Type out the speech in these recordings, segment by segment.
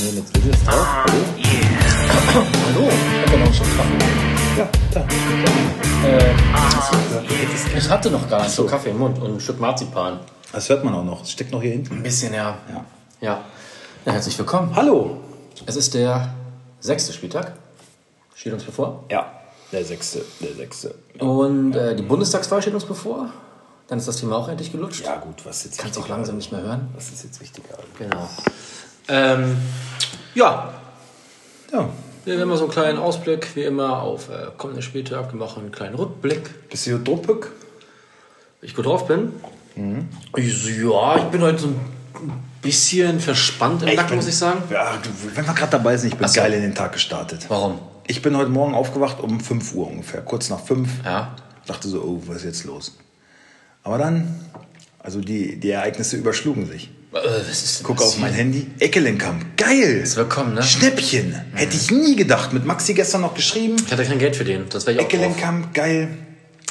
nehmen jetzt Videos drauf. Hallo? Hallo? Ich hab doch noch schon Kaffee. Ja, da. Äh, ich hatte noch gar nicht so Kaffee im Mund und ein Stück Marzipan. Das hört man auch noch. Das steckt noch hier hinten. Ein bisschen, ja. Ja. Ja. ja herzlich willkommen. Hallo. Es ist der sechste Spieltag. Steht uns bevor. Ja, der sechste, der sechste. Und äh, die Bundestagswahl steht uns bevor. Dann ist das Thema auch endlich gelutscht. Ja gut, was ist jetzt Kannst auch langsam nicht mehr hören. Was ist jetzt wichtiger? Genau. Ähm, ja, Ja, wir haben immer so einen kleinen Ausblick, wie immer, auf äh, kommenden Spieltag. Wir machen einen kleinen Rückblick. bist du druppig? Ich gut drauf bin. So, ja, ich bin heute so ein bisschen verspannt im Nacken, muss ich sagen. Ja, du, wenn wir gerade dabei sind, ich bin so. geil in den Tag gestartet. Warum? Ich bin heute Morgen aufgewacht um 5 Uhr ungefähr, kurz nach 5. Ja. Dachte so, oh, was ist jetzt los? Aber dann, also die, die Ereignisse überschlugen sich. Äh, was ist denn Guck auf mein Handy. Eckelenkamp. Geil. Ist willkommen, ne? Schnäppchen. Hätte ich nie gedacht. Mit Maxi gestern noch geschrieben. Ich hatte kein Geld für den. Das wäre ich auch drauf. Eckelenkamp, geil.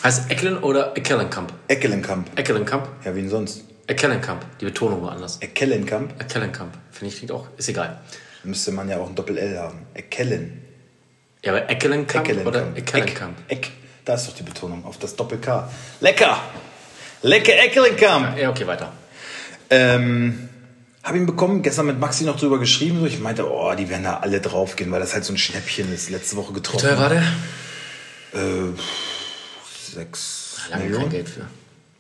Heißt Eckelen oder Eckellenkamp? Eckelenkamp. Eckellenkamp? Ja, wen sonst? Eckellenkamp. Die Betonung war anders. Eckelenkamp. Eckellenkamp. Finde ich klingt auch. Ist egal. Müsste man ja auch ein Doppel-L haben. Eckellen. Ja, aber Eckellenkamp oder Eckellenkamp? Eck, Eck. Da ist doch die Betonung auf das Doppel-K. Lecker. Lecker Eckelenkamp. Ja, okay, weiter. Ähm, habe ihn bekommen, gestern mit Maxi noch drüber geschrieben. So. Ich meinte, oh, die werden da alle draufgehen, weil das halt so ein Schnäppchen ist. Letzte Woche Wie getroffen. teuer war der? Äh, sechs Lange kein Millionen. Geld für.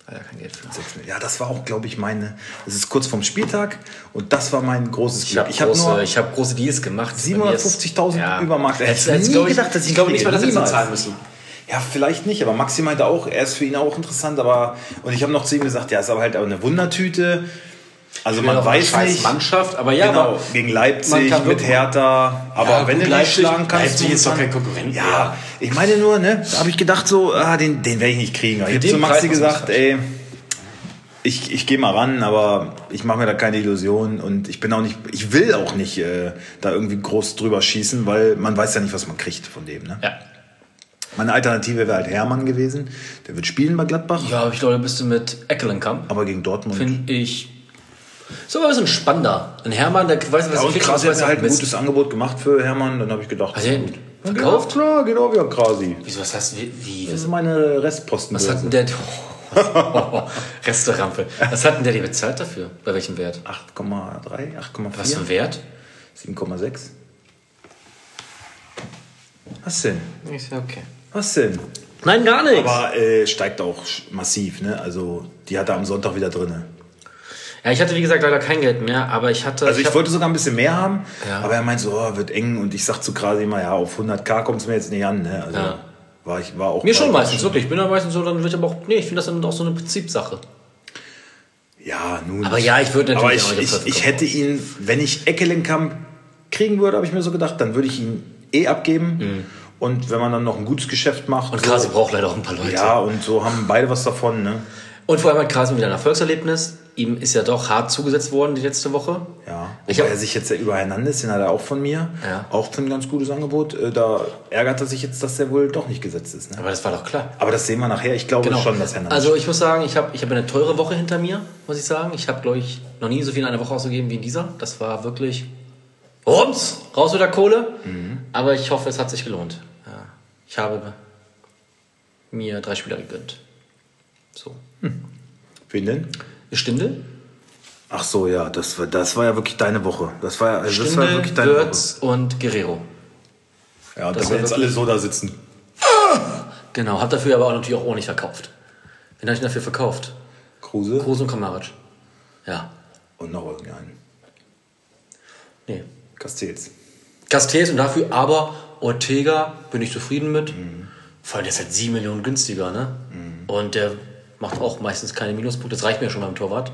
Leider kein Geld für. Sechs Millionen. Ja, das war auch, glaube ich, meine. Es ist kurz vorm Spieltag und das war mein großes Ich Glück. habe Ich habe große, nur ich hab große Deals gemacht. Bei mir ist- 750.000 Übermarkt. Hättest Hätte du nie ich, gedacht, dass ich ich glaube nicht mal, dass wir zahlen müssen. Ja, vielleicht nicht, aber Maxi meinte auch, er ist für ihn auch interessant, aber und ich habe noch zu ihm gesagt, ja, ist aber halt auch eine Wundertüte. Also man weiß scheiß nicht. Mannschaft, aber ja, genau, aber gegen Leipzig mit Hertha. Aber Ja, wenn du Leipzig- schlagen kannst, Leipzig ist doch kein Konkurrent Ja, mehr. ich meine nur, ne, da habe ich gedacht so, ah, den, den werde ich nicht kriegen. Ich habe zu Maxi gesagt, ey, ich, ich gehe mal ran, aber ich mache mir da keine Illusionen und ich bin auch nicht, ich will auch nicht äh, da irgendwie groß drüber schießen, weil man weiß ja nicht, was man kriegt von dem. Ne? Ja. Meine Alternative wäre halt Hermann gewesen. Der wird spielen bei Gladbach, Ja, aber ich glaube, da bist du mit Eckellenkamp. aber gegen Dortmund. Finde ich. Ist aber ein bisschen spannender. Ein Hermann, der weiß, was Ja, er und kriegt, Krasi hat mir er halt ein gutes Angebot gemacht für Hermann. Dann habe ich gedacht, Hat er gut. verkauft? Ja, klar, genau wie Krasi. Wieso, was heißt, wie? wie Das ist meine Restposten. was hat denn der. Oh, Restaurante. Was hat denn der dir bezahlt dafür? Bei welchem Wert? 8,3, Was für 8,4, ein Wert? 7,6. Was denn? Ich sag, okay. Was denn? Nein, gar nichts. Aber äh, steigt auch massiv, ne? Also die hat er am Sonntag wieder drin. Ja, ich hatte wie gesagt leider kein Geld mehr, aber ich hatte. Also ich hab- wollte sogar ein bisschen mehr haben, Ja. aber er meint so, oh, wird eng und ich sag zu Krasi immer, ja, auf 100k kommt es mir jetzt nicht an, ne? Also Ja. war ich war auch Mir schon meistens, wirklich. Ich bin da meistens so, dann will ich aber auch. Nee, ich finde das dann auch so eine Prinzipsache. Ja, nun. Aber ja, ich würde Aber natürlich ich, auch nicht ich, dafür ich hätte ihn, wenn ich Eckelenkamp kriegen würde, habe ich mir so gedacht, dann würde ich ihn eh abgeben. Und wenn man dann noch ein gutes Geschäft macht. Und so, Krasi braucht leider auch ein paar Leute. Ja, und so haben beide was davon, ne? Und vor allem hat Krasi wieder ein Erfolgserlebnis. Ihm ist ja doch hart zugesetzt worden die letzte Woche. Ja. Ich hab- er sich jetzt ja über Hernandez, den hat er auch von mir. Ja. Auch für ein ganz gutes Angebot. Äh, Da ärgert er sich jetzt, dass der wohl doch nicht gesetzt ist. Ne? Aber das war doch klar. Aber das sehen wir nachher. Ich glaube schon, dass Hernandez. Also ich muss sagen, ich habe ich hab eine teure Woche hinter mir, muss ich sagen. Ich habe, glaube ich, noch nie so viel in einer Woche ausgegeben wie in dieser. Das war wirklich rums, raus mit der Kohle. Mhm. Aber ich hoffe, es hat sich gelohnt. Ich habe mir drei Spieler gegönnt. So. Wen denn? Stindel, Ach so, ja, das war, das war ja wirklich deine Woche. Das war, ja- also das war Stindel, wirklich deine Würz und Guerrero. Woche. Ja, und das da werden jetzt wirklich- alle so da sitzen. Genau, hab dafür aber auch natürlich auch ordentlich verkauft. Wen habe ich denn dafür verkauft? Kruse Kruse und Kamaric. Ja. und noch irgendeinen. Nee. Castells. Castells und dafür aber Ortega bin ich zufrieden mit. Mhm. Vor allem der ist halt 7 Millionen günstiger, ne? Und der macht auch meistens keine Minuspunkte. Das reicht mir schon beim Torwart.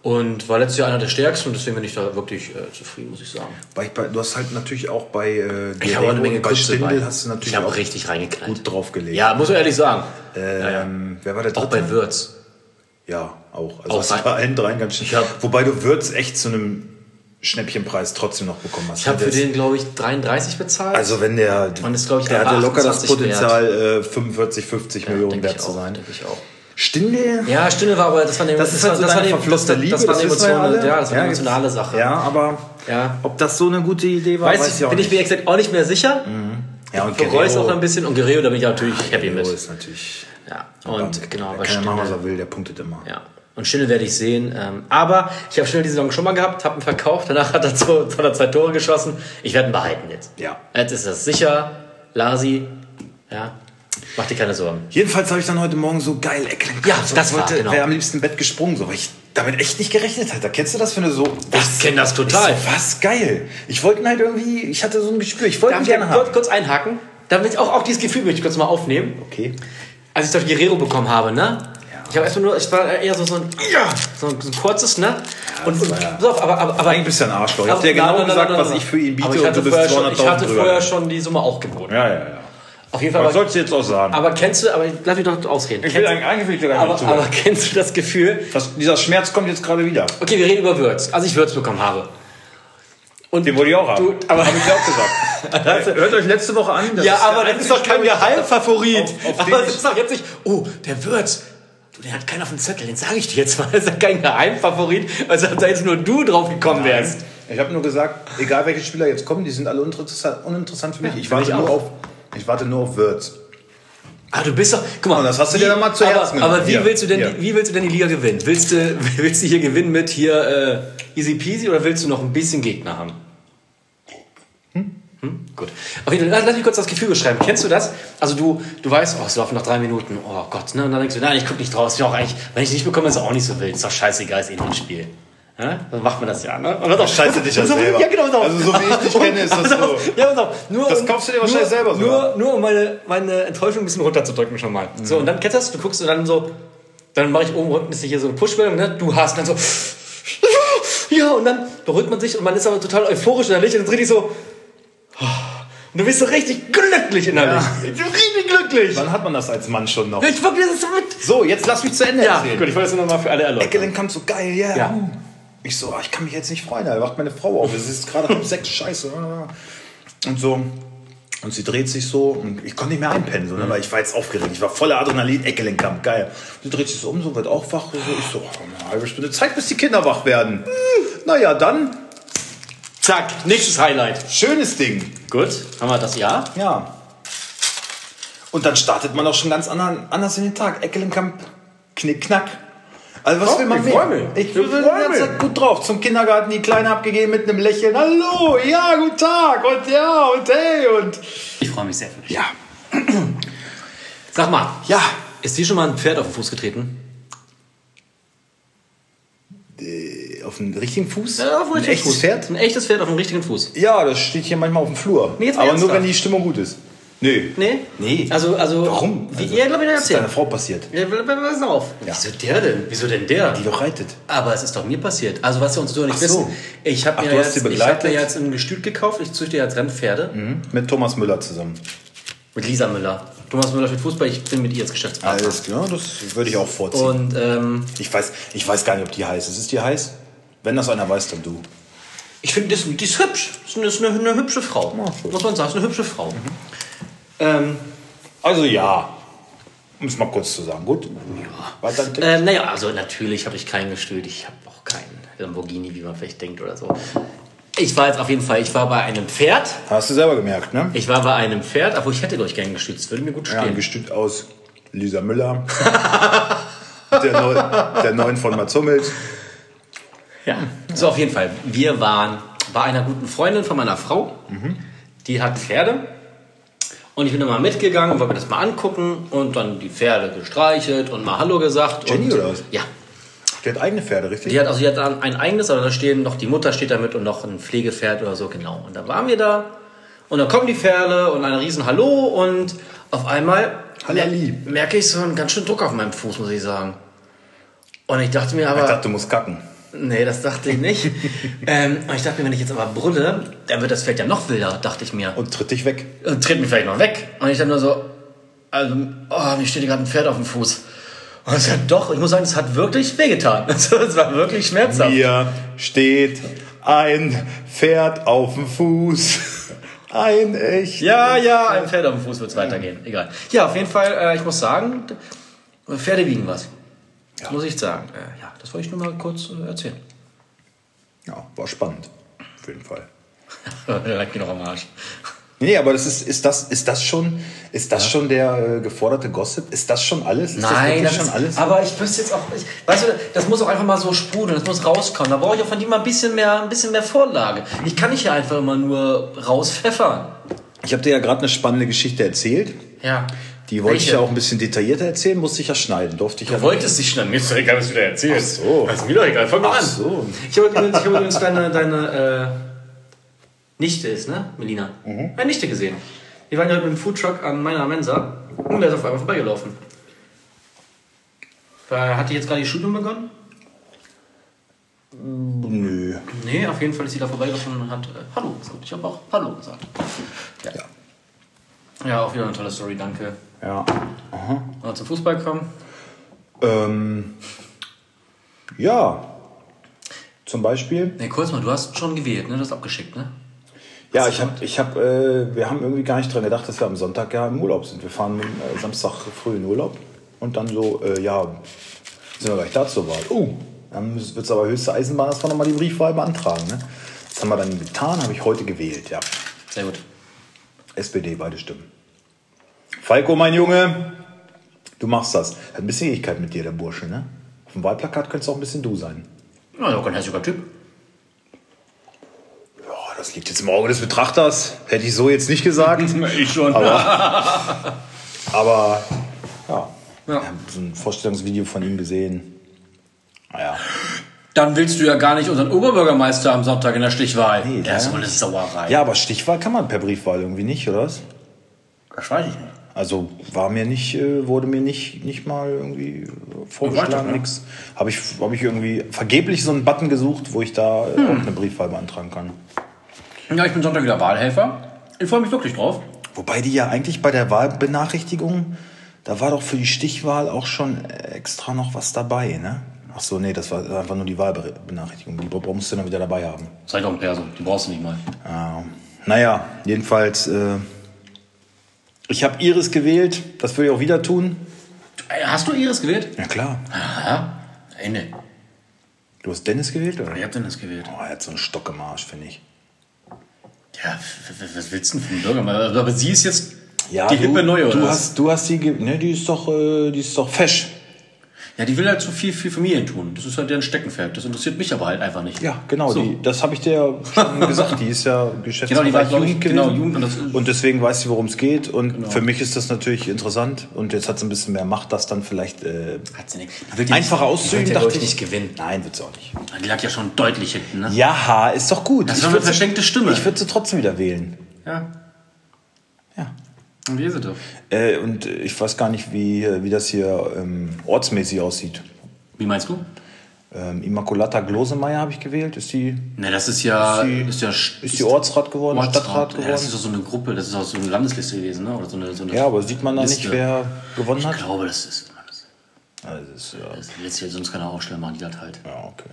Und war letztes Jahr einer der stärksten und deswegen bin ich da wirklich äh, zufrieden, muss ich sagen. Bei, du hast halt natürlich auch bei äh, Ich habe auch eine Menge bei bei. hast du natürlich Ich auch richtig reingeknallt. gut draufgelegt. Ja, muss man ehrlich sagen. Ähm, Wer war der Auch dritte? bei Würz. Ja, auch. Also Auch hast bei allen dreien ganz schön. Hab- Wobei du Würz echt zu einem Schnäppchenpreis trotzdem noch bekommen hast. Ich habe für den, glaube ich, 33 bezahlt. Also wenn der, Und ist, ich, der hatte locker das 28 Potenzial, äh, 45, 50 Ja, Millionen wert ich zu auch, sein. denk ich auch. Stindel? Ja, Stindel war aber, das war eine, Das ist halt so das war eine, das, Liebe, das war eine das wissen wir Emotion, ja das war eine Ja, emotionale Sache. Ja, aber Ja. ob das so eine gute Idee war, Weiß, weiß ich auch bin ich mir exakt auch nicht mehr sicher. ja, und Bereue es auch ein bisschen und Guerrero, da bin ich natürlich happy mit. Guerrero ist natürlich... Ja, und genau, kann ja machen, was er will, der punktet immer. Ja. Und Stindel werde ich sehen. Ähm, aber ich habe Stindel die Saison schon mal gehabt, habe ihn verkauft, danach hat er, zwei, hat er zwei Tore geschossen. Ich werde ihn behalten jetzt. Ja. Jetzt ist das sicher. Lasi, ja, mach dir keine Sorgen. Jedenfalls habe ich dann heute Morgen so geil Ecklen. Ja, das war, genau. Wäre am liebsten im Bett gesprungen, so, weil ich damit echt nicht gerechnet hatte. Kennst du das, wenn du so... Ich kenn das total. So, was geil. Ich wollte ihn halt irgendwie... Ich hatte so ein Gespür. Ich wollte gerne haben. kurz einhaken? Damit auch, auch dieses Gefühl möchte ich kurz mal aufnehmen. Okay. Als ich das Guerrero bekommen habe, ne? Ich habe erstmal nur, ich war eher so, so, ein, so, ein, so ein kurzes, ne? und, auf, aber, aber, aber Eigentlich bist du ein Arschloch. Ich hab aber- dir genau gesagt, was ich für ihn biete aber ich und hatte du bist vorher schon, 200.000 Ich hatte drüber. vorher schon die Summe auch geboten. Ja, ja, ja. Auf jeden Fall. Was Aber, sollst du jetzt auch sagen? aber kennst du, aber lass mich doch ausreden. ich will eigentlich, will gar aber, nicht aber zuhören. kennst du das Gefühl, Das, dieser Schmerz kommt jetzt gerade wieder. okay, wir reden über Würz, als ich Würz bekommen habe. Und Den wollte ich auch haben. Du, aber- Hab ich auch gesagt. Hört euch letzte Woche an. das ja, aber das ist doch kein Geheimfavorit. auf- auf den aber das ich- ist doch jetzt nicht, oh, der Würz. Du, den hat keiner auf dem Zettel, den sage ich dir jetzt mal. Das ist ja kein Geheimfavorit, als ob da jetzt nur du drauf gekommen wärst. Ich habe nur gesagt, egal welche Spieler jetzt kommen, die sind alle uninteressant, uninteressant für mich. ich, für warte nur auf, ich warte nur auf Wirtz. Ah, du bist doch. Guck mal, Und das hast du wie- dir dann mal zu aber, Herzen genommen. Aber wie Hier, willst du denn, hier. wie willst du denn die Liga gewinnen? Willst du, willst du hier gewinnen mit hier äh, easy peasy oder willst du noch ein bisschen Gegner haben? Hm? Gut. Auf jeden Fall, lass, mich kurz das Gefühl beschreiben. Kennst du das? Also du, du weißt, oh, es laufen noch drei Minuten. Oh Gott, ne? Und dann denkst du, nein, ich guck nicht draus. Ist auch eigentlich, wenn ich nicht bekomme, ist es auch nicht so wild. Ist doch scheißegal, ist eh ein Spiel. Ja? Dann macht man das ja, ne? Und dann auch scheiße dich ja so, selber. Ja, genau. so. Also so wie ich dich kenne, ist das auf, so. Ja, pass auf. Nur, Das um- kaufst du dir wahrscheinlich nur, selber sogar. Nur, nur um meine, meine Enttäuschung ein bisschen runterzudrücken schon mal. So, und dann kennst du das, du guckst und dann so, dann mache ich oben unten, ist hier so eine Push-Meldung, ne? Du hast und dann so, ja, und dann beruhigt man sich und man ist aber total euphorisch innerlich und ist richtig so, und du bist so richtig glücklich innerlich. Richtig glücklich. Wann hat man das als Mann schon noch? Ich wirklich, das ist so mit. So, jetzt lass mich zu Ende Ja, erzählen. gut, ich wollte das nur noch mal für alle erläutern. Eckelenkamp so geil, yeah. Ja. Ich so, ah, ich kann mich jetzt nicht freuen, da wacht meine Frau auf. Es ist gerade halb sechs, scheiße. Und so. Und sie dreht sich so und ich konnte nicht mehr einpennen, so, ne, weil ich war jetzt aufgeregt. Ich war voller Adrenalin, Eckelenkamp, geil. Sie dreht sich so um, so wird auch wach. So. Ich so, oh, eine halbe Stunde Zeit, bis die Kinder wach werden. Hm, naja, dann, Zack, nächstes Highlight. schönes Ding. Gut, haben wir das Ja? Ja. Und dann startet man auch schon ganz anders in den Tag. Eckelenkamp, knick, knack. Also was Doch, will man ich mehr? freu mich. Ich bin. Zeit gut drauf. Zum Kindergarten die Kleine abgegeben mit einem Lächeln. Hallo, ja, guten Tag und ja und hey und... Ich freue mich sehr für dich. Ja, Sag mal, ja. ist dir schon mal ein Pferd auf den Fuß getreten? Äh, Auf den richtigen Fuß? auf ein echtes Pferd? Ein echtes Pferd auf dem richtigen Fuß. Ja, das steht hier manchmal auf dem Flur. Nee, jetzt mal Aber nur, ernsthaft. wenn die Stimmung gut ist. Nee. Nee? Nee. Also, also. Warum? Wie, Also, ja, glaub ich, Was ist deiner. Frau passiert? Ja, pass auf. Wieso der denn? Wieso denn der? Die doch reitet. Aber es ist doch mir passiert. Also was wir uns so nicht Ach so. wissen. Ich habe Ach, mir, du hast jetzt- sie ich hab mir begleitet? jetzt ein Gestüt gekauft. Ich züchte jetzt Rennpferde. Mhm. Mit Thomas Müller zusammen. Mit Lisa Müller. Thomas Müller spielt Fußball. Ich bin mit ihr als Geschäftspartner. Alles klar, das würde ich auch vorziehen. Und ähm, Ich weiß, ich weiß gar nicht, ob die heiß ist. Ist die heiß? Wenn das einer weiß, dann du. ich finde, die, ist- die ist hübsch. Das ist eine, eine, hübsche Frau. schön. Muss man sagen, ist eine hübsche Frau. Ähm, Also ja. Um es mal kurz zu sagen. Gut? Ja. Ähm, naja, also natürlich habe ich keinen gestört. Ich habe auch keinen Lamborghini, wie man vielleicht denkt oder so. Ich war jetzt auf jeden Fall, ich war bei einem Pferd. Hast du selber gemerkt, ne? Ich war bei einem Pferd, obwohl ich hätte, glaube ich, gern gestützt. Würde mir gut Ja, ein stehen. Gestüt aus Lisa Müller. der, Neu, der Neuen von Mats Hummels. Ja. So, auf jeden Fall. Wir waren bei einer guten Freundin von meiner Frau. Die hat Pferde. Und ich bin immer mitgegangen und wollte mir das mal angucken und dann die Pferde gestreichelt und mal Hallo gesagt. Jenny und, oder was? Ja. Der hat eigene Pferde, richtig? Die hat also die hat ein eigenes, aber da stehen noch die Mutter steht damit und noch ein Pflegepferd oder so genau. Und da waren wir da und dann kommen die Pferde und ein riesen Hallo und auf einmal Hallihalli. mer- merke ich so einen ganz schönen Druck auf meinem Fuß, muss ich sagen. Und ich dachte mir aber, Ich dachte, du musst kacken. Nee, das dachte ich nicht. ähm, und ich dachte mir, wenn ich jetzt aber brülle, dann wird das Pferd ja noch wilder, dachte ich mir. Und tritt dich weg. Und tritt mich vielleicht noch weg. Und ich dann nur so, also, oh, mir steht hier gerade ein Pferd auf dem Fuß. Und es hat doch, ich muss sagen, es hat wirklich wehgetan. Also, es war wirklich schmerzhaft. Mir steht ein Pferd auf dem Fuß. Ein echt. Ja, ja, ein Pferd auf dem Fuß wird es weitergehen. Egal. Ja, auf jeden Fall, äh, ich muss sagen, Pferde wiegen was. Das muss ich sagen. Äh, ja, das wollte ich nur mal kurz äh, erzählen. Ja, war spannend. Auf jeden Fall. Leck mich noch am Arsch. Nee, aber das ist, ist das, ist das schon, ist das schon der äh, geforderte Gossip? Ist das schon alles? Ist Nein, das, das wirklich ist, schon alles? aber ich wüsste jetzt auch, ich, weißt du, das muss auch einfach mal so sprudeln, das muss rauskommen. Da brauche ich auch von dir mal ein bisschen mehr, ein bisschen mehr Vorlage. Ich kann nicht hier einfach immer nur rauspfeffern. Ich habe dir ja gerade eine spannende Geschichte erzählt. Ja. Die wollte ich Welche? ja auch ein bisschen detaillierter erzählen, musste ich ja schneiden. Durfte ich ja Du wolltest dich schneiden, mir ist doch egal, was du da erzählst. Ach so. Das ist mir doch egal, fang mal Ach an. so. Ich habe übrigens, ich hab übrigens deine, deine äh, Nichte ist, ne? Melina. Mhm. Meine Nichte gesehen. Wir waren ja heute mit dem Foodtruck an meiner Mensa und der ist auf einmal vorbeigelaufen. Weil, Hat die jetzt gerade ihr Studium begonnen? Nö. Nee, auf jeden Fall ist sie da vorbeigelaufen und hat äh, Hallo gesagt. Ich habe auch Hallo gesagt. Ja. Ja. ja, auch wieder eine tolle Story, danke. Ja. Mal zum Fußball kommen. Ähm, ja. Zum Beispiel. Nee, kurz mal, du hast schon gewählt, ne? Du hast abgeschickt, ne? Ja, ich habe, ich hab, äh, wir haben irgendwie gar nicht dran gedacht, dass wir am Sonntag ja im Urlaub sind. Wir fahren äh, Samstag früh in Urlaub und dann so, äh, ja, sind wir gleich da zur Wahl. Oh, dann wird es aber höchste Eisenbahn, dass wir nochmal die Briefwahl beantragen. Ne? Das haben wir dann getan, habe ich heute gewählt, ja. Sehr gut. SPD, beide Stimmen. Falco, mein Junge, du machst das. Hat ein bisschen Ähnlichkeit mit dir, der Bursche, ne? Auf dem Wahlplakat könntest du auch ein bisschen du sein. Na, ja, kein hässlicher Typ. Ja, das liegt jetzt im Auge des Betrachters. Hätte ich so jetzt nicht gesagt. Ich schon. Aber, aber ja. Ja. Ich habe so ein Vorstellungsvideo von ihm gesehen. Naja. Dann willst du ja gar nicht unseren Oberbürgermeister am Sonntag in der Stichwahl. Nee, der ist aber eine Sauerei. Ja, aber Stichwahl kann man per Briefwahl irgendwie nicht, oder was? Das weiß ich nicht. Also war mir nicht, äh, wurde mir nicht, nicht mal irgendwie vorgeschlagen, Weiter, ne? nix. Habe ich, hab ich irgendwie vergeblich so einen Button gesucht, wo ich da äh, auch eine Briefwahl beantragen kann. Ja, ich bin Sonntag wieder Wahlhelfer. Ich freue mich wirklich drauf. Wobei die ja eigentlich bei der Wahlbenachrichtigung, da war doch für die Stichwahl auch schon extra noch was dabei, ne? Ach so, nee, das war einfach nur die Wahlbenachrichtigung. Die musst du dann wieder dabei haben. Sei doch ein Perso, die brauchst du nicht mal. Ja. Naja, jedenfalls, äh, ich habe Iris gewählt, das würde ich auch wieder tun. Äh, Hast du Iris gewählt? Ja klar. Ja. Ende. Du hast Dennis gewählt, oder? Wer hat denn das gewählt? Oh, er hat so einen Stock im Arsch, finde ich. Ja, was willst du denn vom Bürgermeister? Aber sie ist jetzt die du, hippe Neue, oder? Du hast, du hast ge- ne, die ist doch, äh, die ist doch fesch. Ja, die will halt so viel für Familien tun. Das ist halt deren Steckenpferd. Das interessiert mich aber halt einfach nicht. Ja, genau. So. Die, das habe ich dir ja schon gesagt. Die ist ja Geschäftsführerin Genau, die war, Jugend genau. Jugend und Genau. und deswegen weiß sie, worum es geht. Und für mich ist das natürlich interessant. Und jetzt hat sie ein bisschen mehr Macht, das dann vielleicht äh, Hat sie nicht. Die einfacher auszuüben, dachte ich. ich nicht gewinnen. Nein, wird sie auch nicht. Die lag ja schon deutlich hinten, ne? Ja, ist doch gut. Das Ich war eine verschenkte Stimme. Ich würde sie trotzdem wieder wählen. Ja. Es doch? Äh, und äh, ich weiß gar nicht, wie, wie das hier ähm, ortsmäßig aussieht. Wie meinst du? Ähm, Immaculata Glosemeyer habe ich gewählt. Ist die, Ne, das ist ja. Ist die- ist ja ist die Ortsrat geworden, Stadtrat Ja, geworden? das ist doch so eine Gruppe, das ist auch so eine Landesliste gewesen, ne? Oder so eine, so eine Ja, aber sieht man da nicht, Liste. wer gewonnen Ich hat? glaube, das ist. Das, Also, das ist, ja, das will jetzt sonst keiner aufstellen, machen die das halt. ja, okay.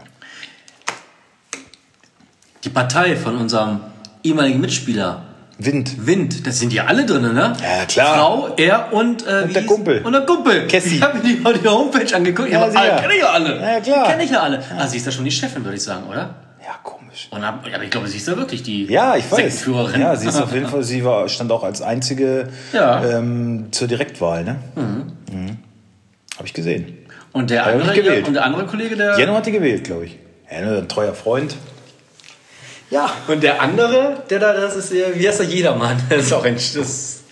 Die Partei von unserem ehemaligen Mitspieler Wind. Wind, das sind ja alle drin, ne? Ja, klar. Frau, er und, äh, wie der Kumpel. Und der Kumpel. Kessi. Ich habe mir die, die Homepage angeguckt. Ja, ja, kenne ich ja alle. Ja, klar. Kenne ich ja alle. Ah, sie ist ja schon die Chefin, würde ich sagen, oder? Ja, komisch. Und, ab- aber ich glaube, sie ist ja wirklich die Ja, ich weiß. Ja, sie ist auf jeden Fall, sie war, stand auch als einzige Ja. ähm, zur Direktwahl, ne? Mhm. Habe ich gesehen. Und der, er andere, und der andere Kollege, der. Jenno hat die gewählt, glaube ich. Jenno, ein treuer Freund. Ja. Und der andere, der da, das ist, äh, wie heißt der Jedermann? Das ist auch ein. Das,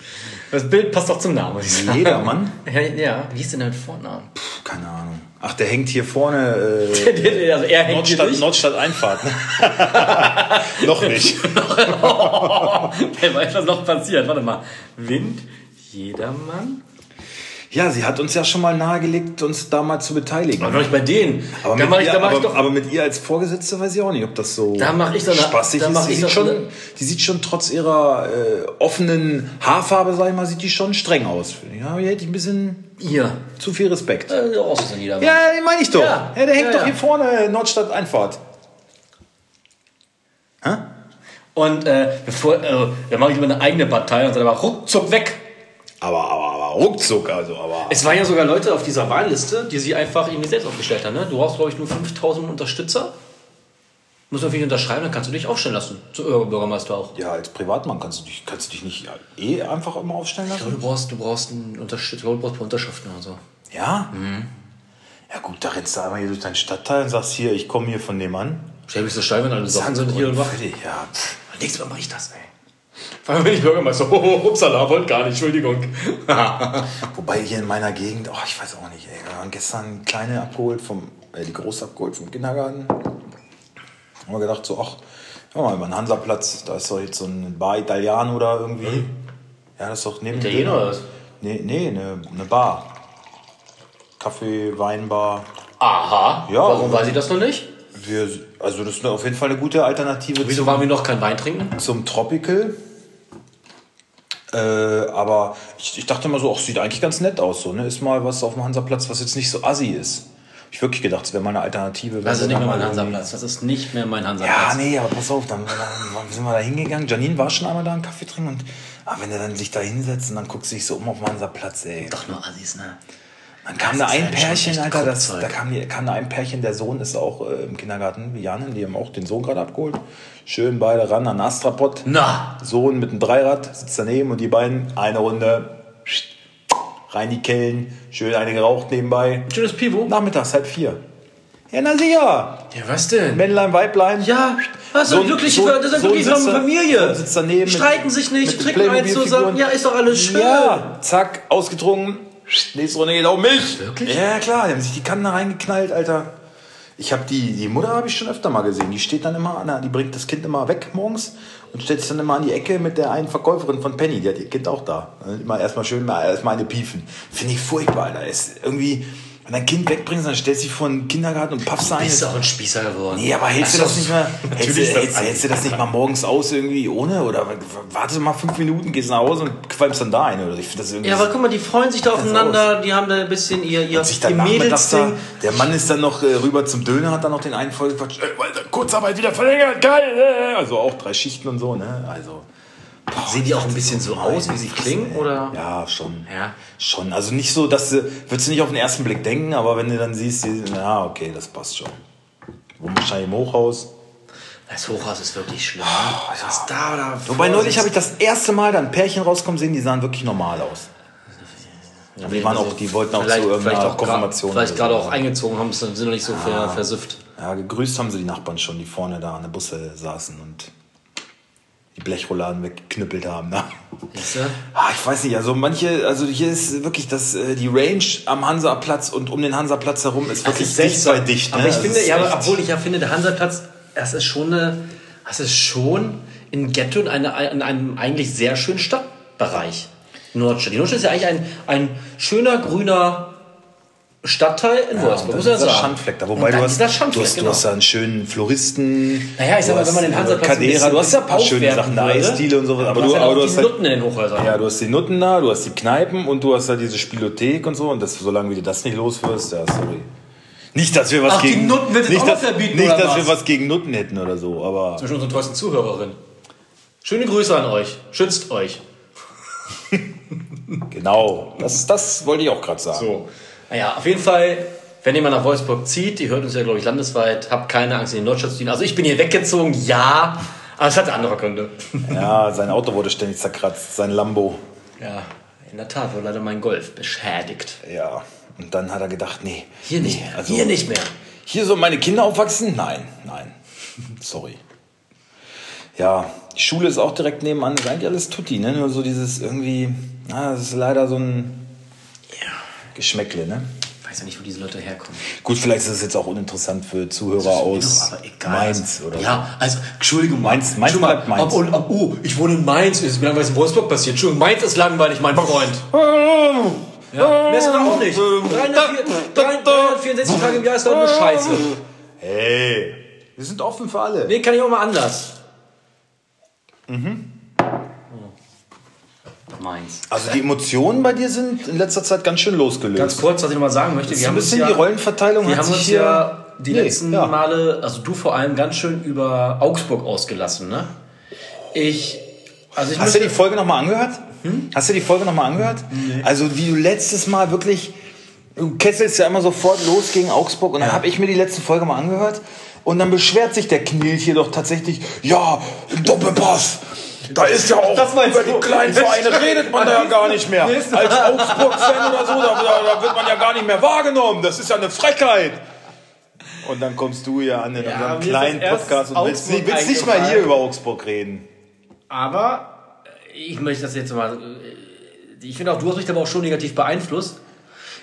das Bild passt doch zum Namen, muss ich sagen. Jedermann? Ja, ja. wie hieß denn der mit Vornamen? Puh, keine Ahnung. Ach, der hängt hier vorne. Äh, also er hängt Nordstadt, nicht. Nordstadt Einfahrt. Noch nicht. Wer weiß, was noch passiert? Warte mal. Wind, Jedermann. Ja, sie hat uns ja schon mal nahegelegt, uns da mal zu beteiligen. Aber nicht bei denen. Aber, da mit ich, ihr, da mach ich aber, doch. aber mit ihr als Vorgesetzte weiß ich auch nicht, ob das so Da mach ich doch spaßig da ist. mach Die ich sieht, schon, die sieht schon trotz ihrer äh, offenen Haarfarbe, sag ich mal, sieht die schon streng aus. ich. Ja, hier hätte ich ein bisschen Ihr. zu viel Respekt. Äh, raus ist. Ja, den meine ich doch. Ja. Ja, der hängt Ja, doch ja. hier vorne, Nordstadt Einfahrt. Hä? Und äh, bevor, äh, dann mache ich lieber eine eigene Partei und dann aber ruckzuck weg. Aber, aber, aber ruckzuck, also, aber. Es waren ja sogar Leute auf dieser Wahlliste, die sie einfach irgendwie selbst aufgestellt haben. Ne? Du brauchst, glaube ich, nur 5000 Unterstützer. Muss man viel unterschreiben, dann kannst du dich aufstellen lassen. Zu Bürgermeister auch. Ja, als Privatmann kannst du dich, kannst du dich nicht eh einfach immer aufstellen Ich glaube, lassen? du brauchst, du brauchst einen glaube, du brauchst ein paar Unterschriften oder so. Ja? Ja, gut, da rennst du einmal hier durch deinen Stadtteil und sagst hier, ich komme hier von dem an. Stell mich so steil, wenn alle Sachen sind hier und. Fertig, ja. pff. Nächstes Mal mache ich das, ey. Vor allem, wenn ich Bürgermeister, oh, upsala, wollte gar nicht, Entschuldigung. Wobei hier in meiner Gegend, oh, ich weiß auch nicht, ey, wir haben gestern kleine abgeholt vom, äh, die große abgeholt vom Kindergarten. Haben wir gedacht, so, ach, ja, mal über den Hansaplatz, da ist doch jetzt so ein Bar Italiano da irgendwie. Ja, das ist doch neben dem Italiener oder was? Nee, nee, eine, eine Bar. Kaffee, Weinbar. Aha, Ja. warum weiß ich das noch nicht? Wir, also das ist auf jeden Fall eine gute Alternative Wieso waren wir noch kein Wein trinken? zum Tropical. Äh, aber ich, ich dachte immer so, ach, sieht eigentlich ganz nett aus. So, ne? Ist mal was auf dem Hansaplatz, was jetzt nicht so assi ist. Ich wirklich gedacht, es wäre mal eine Alternative. Das ist nicht mehr mein Hansaplatz. Das ist nicht mehr mein Ja, Hansaplatz. nee, aber pass auf, dann, dann sind wir da hingegangen. Janine war schon einmal da einen Kaffee trinken und aber wenn er dann sich da hinsetzt und dann guckt sich so um auf dem Hansaplatz, ey. Doch nur Assis, ne? Dann kam da ein halt Pärchen, Alter, das, da kam, kam da ein Pärchen, der Sohn ist auch äh, im Kindergarten, wie Janin, die haben auch den Sohn gerade abgeholt. Schön beide ran an Astrapod. Na, Sohn mit einem Dreirad sitzt daneben und die beiden eine Runde rein die Kellen, schön eine geraucht nebenbei. schönes Pivo. Nachmittags halb vier. Ja, na sicher. Ja, was denn? Männlein, Weiblein. Ja, was So so, ein- glücklich, so- das ist eine so glückliche Familie. so sitzt daneben Streiten mit- sich nicht, trinken eins zusammen. Ja, ist doch alles schön. Ja, zack, ausgetrunken. Nächste Runde geht auch Milch. Wirklich? Ja, klar, die haben sich die Kannen da reingeknallt, Alter. Ich habe die, die Mutter habe ich schon öfter mal gesehen. Die steht dann immer, an der, die bringt das Kind immer weg morgens und stellt sich dann immer an die Ecke mit der einen Verkäuferin von Penny. Die hat ihr Kind auch da. Immer erstmal schön, mal erstmal eine piefen. Finde ich furchtbar, Alter. Ist irgendwie, wenn dein Kind wegbringst, dann stellst du dich vor den Kindergarten und paffst ein. Ist doch ein Spießer geworden. Nee, aber hältst du das nicht mal, hältst, du- das hältst, hältst du das nicht mal morgens aus irgendwie ohne? Oder warte mal fünf Minuten, gehst nach Hause und qualmst dann da ein? Oder ich finde das irgendwie Ja, aber guck mal, die freuen sich da aufeinander, die haben da ein bisschen ihr, ihr, sich ihr Mädelsding. der Mann ist dann noch äh, rüber zum Döner, hat dann noch den einen vollgequatscht, äh, Kurzarbeit wieder verlängert, geil, äh. also auch drei Schichten und so, ne, also. Sehen die auch ein bisschen so aus, wie sie klingen, oder? Ja, schon. Ja. Schon, also nicht so, dass du, würdest du nicht auf den ersten Blick denken, aber wenn du dann siehst, die, ja, okay, das passt schon. Wohnen wahrscheinlich im Hochhaus. Das Hochhaus ist wirklich schlimm. Was da, da Wobei neulich habe ich das erste Mal da ein Pärchen rauskommen sehen, die sahen wirklich normal aus. Ja, die waren auch- die wollten auch vielleicht- zu irgendeiner auch Konfirmation Vielleicht oder gerade so. auch eingezogen haben, sind noch nicht so ver, versifft. Ja, gegrüßt haben sie die Nachbarn schon, die vorne da an der Busse saßen und die Blechrolladen weggeknüppelt haben. Ne? Ah, ich weiß nicht, also manche, also hier ist wirklich das, äh, die Range am Hansaplatz und um den Hansaplatz herum ist wirklich dicht seltsam. bei dicht. Ne? Aber ich Also finde, ja, aber obwohl ich ja finde, der Hansaplatz, das ist schon eine, das ist schon ein Ghetto in, eine, in einem eigentlich sehr schönen Stadtbereich. Nordstadt. Die Nordstadt ist ja eigentlich ein, ein schöner grüner Stadtteil in Ja, Wolfsburg, und muss dieser sagen. Schandfleck da. Wobei du hast, du, hast, genau. du hast da einen schönen Floristen. Naja, ich sag du mal, wenn man den äh, Hansaplatz bisschen du hast ja aufwerten werden Sachen, eine Eisdiele und sowas. Aber du du, hast ja aber du die hast halt, Nutten in den Hochhäusern. Ja, du hast die Nutten da, du hast die Kneipen und du hast da diese Spielothek und so. Und das, solange wie du das nicht loswirst, ja, sorry. Nicht, dass wir was Ach, gegen Nutten du nicht, dass, verbieten, nicht, dass was? wir was gegen Nutten hätten oder so, aber Zum Beispiel unsere teuersten Zuhörerin. Schöne Grüße an euch. Schützt euch. genau. Das, das wollte ich auch gerade sagen. So. Naja, auf jeden Fall, wenn jemand nach Wolfsburg zieht, die hört uns ja, glaube ich, landesweit, habt keine Angst, in die Nordstadt zu ziehen. Also ich bin hier weggezogen, ja, aber es hatte andere Gründe. Ja, sein Auto wurde ständig zerkratzt, sein Lambo. Ja, in der Tat wurde leider mein Golf beschädigt. Ja. Und dann hat er gedacht, nee. Hier nicht nee, mehr. Also, hier nicht mehr. Hier sollen meine Kinder aufwachsen? Nein, nein. Sorry. Ja, die Schule ist auch direkt nebenan. Ist eigentlich alles Tutti, ne? Nur so dieses irgendwie, na, das ist leider so ein Geschmäckle, ne? Ich weiß ja nicht, wo diese Leute herkommen. Gut, vielleicht ist es jetzt auch uninteressant für Zuhörer aus aber egal. Mainz oder Ja, also, Entschuldigung. Mainz- Mainz Entschuldigung Mainz. Ob, ob, oh, ich wohne in Mainz. Ist mir langweilig in Wolfsburg passiert. Entschuldigung, Mainz ist langweilig, mein Freund. Ja, mehr ist es auch nicht. 364 Tage im Jahr ist doch nur Scheiße. Hey, wir sind offen für alle. Nee, kann ich auch mal anders. Mhm. Mainz. Also die Emotionen bei dir sind in letzter Zeit ganz schön losgelöst. Ganz kurz, was ich noch mal sagen möchte. so Wir ein haben bisschen ja, die Rollenverteilung wir haben uns hier... ja die Nee, letzten ja. Male, also du vor allem, ganz schön über Augsburg ausgelassen, ne? Ich, also ich Hast du die Folge nochmal angehört? Hast du die Folge nochmal angehört? Also wie du letztes Mal wirklich, du kesselst ja immer sofort los gegen Augsburg und dann habe ich mir die letzte Folge mal angehört und dann beschwert sich der Knil hier doch tatsächlich, ja, Doppelpass. Da ist ja auch, über die kleinen Vereine redet man da ja gar nicht mehr. Als Augsburg-Fan oder so, da, da, wird man ja gar nicht mehr wahrgenommen. Das ist ja eine Frechheit. Und dann kommst du ja an in Ja, unserem kleinen Podcast und willst, willst nicht mal hier über Augsburg reden. Aber ich möchte das jetzt mal. äh, Ich finde auch, du hast mich aber auch schon negativ beeinflusst.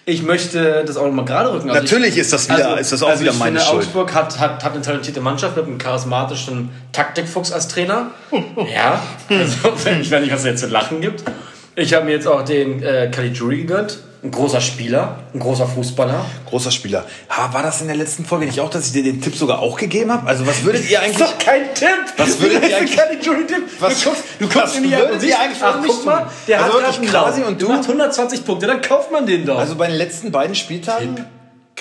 Ich möchte das auch noch mal gerade rücken. Also Natürlich ich, ist das wieder- ist das auch wieder ich meine finde, Schuld. Augsburg hat, hat, hat eine talentierte Mannschaft mit einem charismatischen Taktikfuchs als Trainer. ja, also, wenn ich weiß nicht, was es jetzt zu lachen gibt. Ich habe mir jetzt auch den äh, Caligiuri gegönnt. Ein großer Spieler, ein großer Fußballer. Großer Spieler. Ha, war das in der letzten Folge nicht auch, dass ich dir den Tipp sogar auch gegeben habe? Also was würdet ihr Das eigentlich... ist doch kein Tipp! Was würdet ihr eigentlich- Caligiuri-Tipp? Was- du guckst, du guckst in die würdet und siehst, ach, guck mal, der Also hat gerade einen Krasi und du? Der macht 120 Punkte, dann kauft man den doch. Also bei den letzten beiden Spieltagen,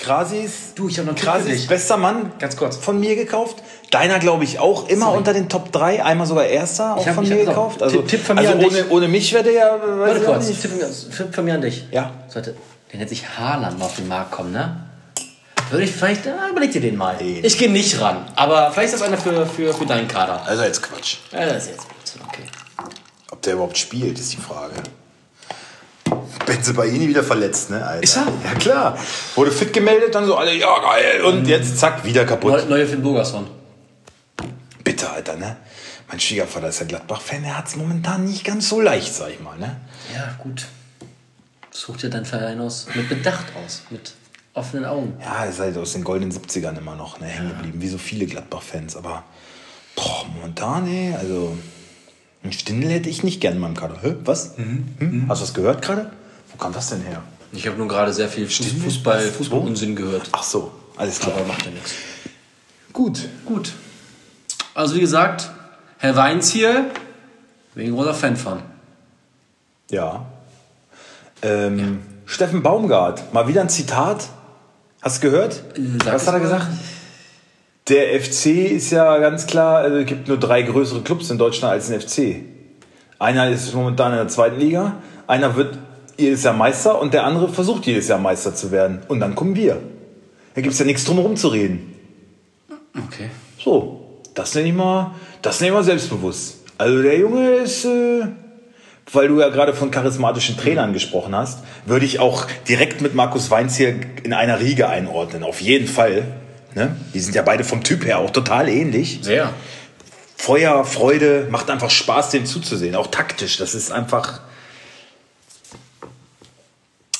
Krasis, Du, ich hab noch Krasis bester Mann Ganz kurz. von mir gekauft. Deiner glaube ich auch immer Sorry. unter den Top 3, einmal sogar erster auch hab- von mir gekauft. Also, Tipp- von mir also an dich. ohne, ohne mich wäre der ja... Warte kurz, nicht. Tipp, von mir an dich. Ja. Sollte, der nennt sich Haaland mal auf den Markt kommen, ne? Würde ich vielleicht, äh, überleg dir den mal. Nee. Ich gehe nicht ran, aber vielleicht ist das einer für, für, für deinen Kader. Also jetzt Quatsch. Ja, das ist jetzt Blödsinn, okay. Ob der überhaupt spielt, ist die Frage. Benzebaini wieder verletzt, ne? Alter. Ist er? Ja klar. Wurde fit gemeldet, dann so alle, ja geil. Und jetzt zack, wieder kaputt. Neu, neue Finn Burgerson. Bitter, Alter, ne? Mein Schwiegervater ist ja Gladbach-Fan, der hat es momentan nicht ganz so leicht, sag ich mal, ne? Ja, gut. Such dir deinen Verein aus, mit Bedacht aus, mit offenen Augen. Ja, er ist halt aus den goldenen 70ern immer noch ne, hängen geblieben, wie so viele Gladbach-Fans. Aber boah, momentan, ey, also einen Stindel hätte ich nicht gern in meinem Kader. Hä? Was? Hm? Hast du das gehört gerade? Wo kam das denn her? Ich habe nun gerade sehr viel Fuß- Stimmt. Fußball? Fußballunsinn gehört. Ach so, alles klar. Aber macht ja nichts. Gut. Gut. Also wie gesagt, Herr Weins hier, wegen großer Fan von. Ja. Ähm, Steffen Baumgart, mal wieder ein Zitat. Hast du gehört? sag Was hat er mal. gesagt? Der FC ist ja ganz klar, also es gibt nur drei größere Clubs in Deutschland als den FC. Einer ist momentan in der zweiten Liga, einer wird jedes Jahr Meister und der andere versucht jedes Jahr Meister zu werden. Und dann kommen wir. Da gibt es ja nichts drum herum zu reden. Okay. So, das nenne ich mal, das nenne ich mal selbstbewusst. Also der Junge ist, äh, weil du ja gerade von charismatischen Trainern gesprochen hast, würde ich auch direkt mit Markus Weinz hier in einer Riege einordnen. Auf jeden Fall. Ne? Die sind ja beide vom Typ her auch total ähnlich. Sehr. Feuer, Freude, macht einfach Spaß, dem zuzusehen. Auch taktisch. Das ist einfach.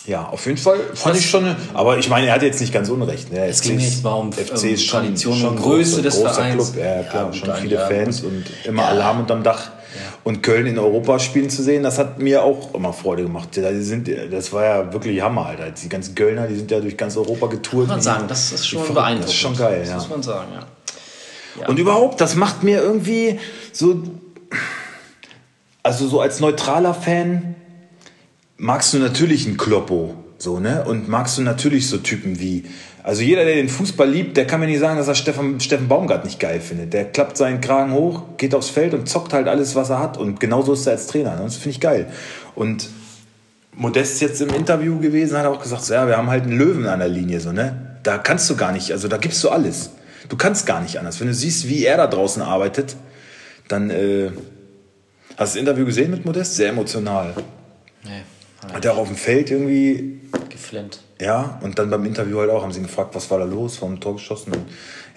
Ja, auf jeden Fall fand ich schon. Aber ich meine, er hat jetzt nicht ganz unrecht. Ne? Es ging jetzt mal um, FC ist schon, Tradition schon und Größe des großer Vereins. Club. Ja, klar, Ja, schon viele Fans und immer Alarm unterm Dach. Und Köln in Europa spielen zu sehen, das hat mir auch immer Freude gemacht. Da sind, das war ja wirklich Hammer, Alter. Die ganzen Kölner, die sind ja durch ganz Europa getourt. Muss man Die- sagen, das ist schon die beeindruckend. Das ist schon geil, das ja. muss man sagen, ja. Und überhaupt, das macht mir irgendwie so. Also, so als neutraler Fan magst du natürlich einen Kloppo. So, ne? Und magst du natürlich so Typen wie. Also, jeder, der den Fußball liebt, der kann mir nicht sagen, dass er Steffen, Steffen Baumgart nicht geil findet. Der klappt seinen Kragen hoch, geht aufs Feld und zockt halt alles, was er hat. Und genauso ist er als Trainer. Ne? Das finde ich geil. Und Modest jetzt im Interview gewesen, hat auch gesagt, so, ja, wir haben halt einen Löwen an der Linie, so, ne? Da kannst du gar nicht, also da gibst du alles. Du kannst gar nicht anders. Wenn du siehst, wie er da draußen arbeitet, dann äh, hast du das Interview gesehen mit Modest? Sehr emotional. Nee, Hat er auch auf dem Feld irgendwie, geflennt. ja, und dann beim Interview halt auch, haben sie ihn gefragt, was war da los, warum Tor geschossen und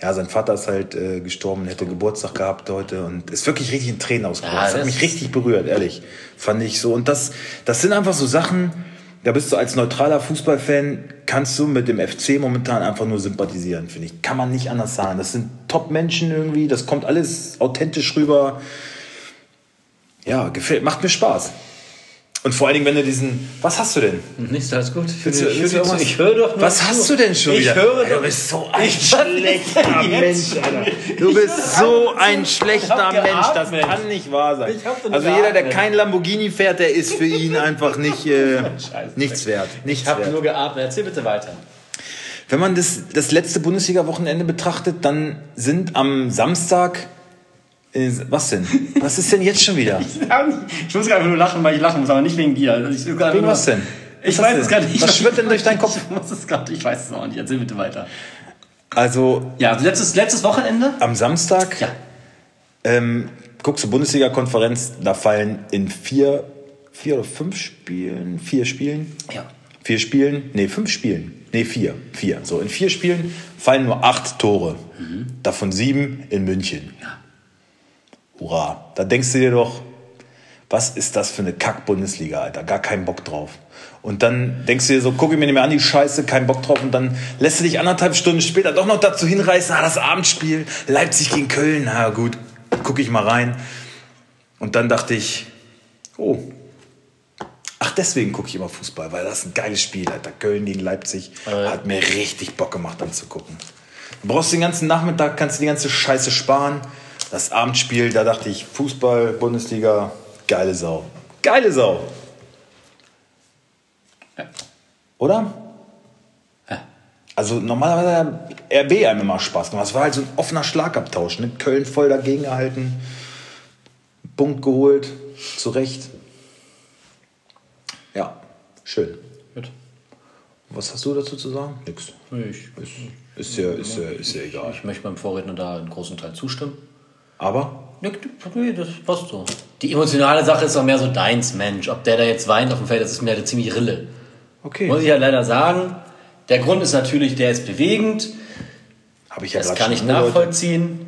ja, sein Vater ist halt äh, gestorben, hätte Geburtstag gehabt heute und ist wirklich richtig in Tränen ausgebrochen. Ja, das hat das- mich richtig berührt, ehrlich. Fand ich so. Und das, das sind einfach so Sachen, da bist du als neutraler Fußballfan, kannst du mit dem FC momentan einfach nur sympathisieren, finde ich. Kann man nicht anders sagen. Das sind Top-Menschen irgendwie, das kommt alles authentisch rüber. Ja, gefällt, macht mir Spaß. Und vor allen Dingen, wenn du diesen. Was hast du denn? Nichts, alles gut. Ich, Willst du- ich, willst du ich, irgendwas- ich höre doch nur Was hast du denn schon ich wieder? Höre Alter, doch, du bist so ein schlechter? Mensch, Alter. Du bist so ein schlechter Mensch. Das kann nicht wahr sein. Also jeder, der kein Lamborghini fährt, der ist für ihn einfach nicht äh, nichts wert. Nichts Ich habe nur geatmet. Erzähl bitte weiter. Wenn man das, das letzte Bundesliga-Wochenende betrachtet, dann sind am Samstag Was denn? Was ist denn jetzt schon wieder? Ich muss gerade nur lachen, weil ich lachen muss, aber nicht wegen dir. Also ich, Wegen was denn? Ich Was weiß denn? es gerade nicht. Was schwirrt denn durch deinen Kopf? Ich muss es gerade, ich weiß es auch nicht. Erzähl bitte weiter. Also Ja, also letztes, letztes Wochenende? am Samstag Ja. ähm, guckst du Bundesliga-Konferenz, da fallen in vier, vier oder fünf Spielen, vier Spielen, Ja. vier Spielen, nee, fünf Spielen, nee, vier, vier. So, in vier Spielen fallen nur acht Tore. Davon sieben in München. Ja. Hurra. Da denkst du dir doch, was ist das für eine Kack-Bundesliga, Alter? Gar keinen Bock drauf. Und dann denkst du dir so, guck ich mir nicht mehr an, die Scheiße, keinen Bock drauf. Und dann lässt du dich anderthalb Stunden später doch noch dazu hinreißen, ah, das Abendspiel, Leipzig gegen Köln, na gut, guck ich mal rein. Und dann dachte ich, oh, ach, deswegen gucke ich immer Fußball, weil das ist ein geiles Spiel, Alter. Köln gegen Leipzig hat mir richtig Bock gemacht anzugucken. Du brauchst den ganzen Nachmittag, kannst du die ganze Scheiße sparen. Das Abendspiel, da dachte ich, Fußball, Bundesliga, geile Sau. Geile Sau. Oder? Ja. Also normalerweise hat RB einem immer Spaß gemacht. Es war halt so ein offener Schlagabtausch. Ne? Köln voll dagegen gehalten. Punkt geholt. Zu Recht. Ja, schön. Gut. Was hast du dazu zu sagen? Nix. Ich, Ist ja, ist ja, ist ja egal. ich möchte meinem Vorredner da einen großen Teil zustimmen. Aber nee, das passt so. Die emotionale Sache ist auch mehr so deins, Mensch. Ob der da jetzt weint auf dem Feld, das ist mir halt ziemlich Rille. okay. Muss ich ja leider sagen. Der Grund ist natürlich, der ist bewegend. Habe ich ja Das kann ich nachvollziehen.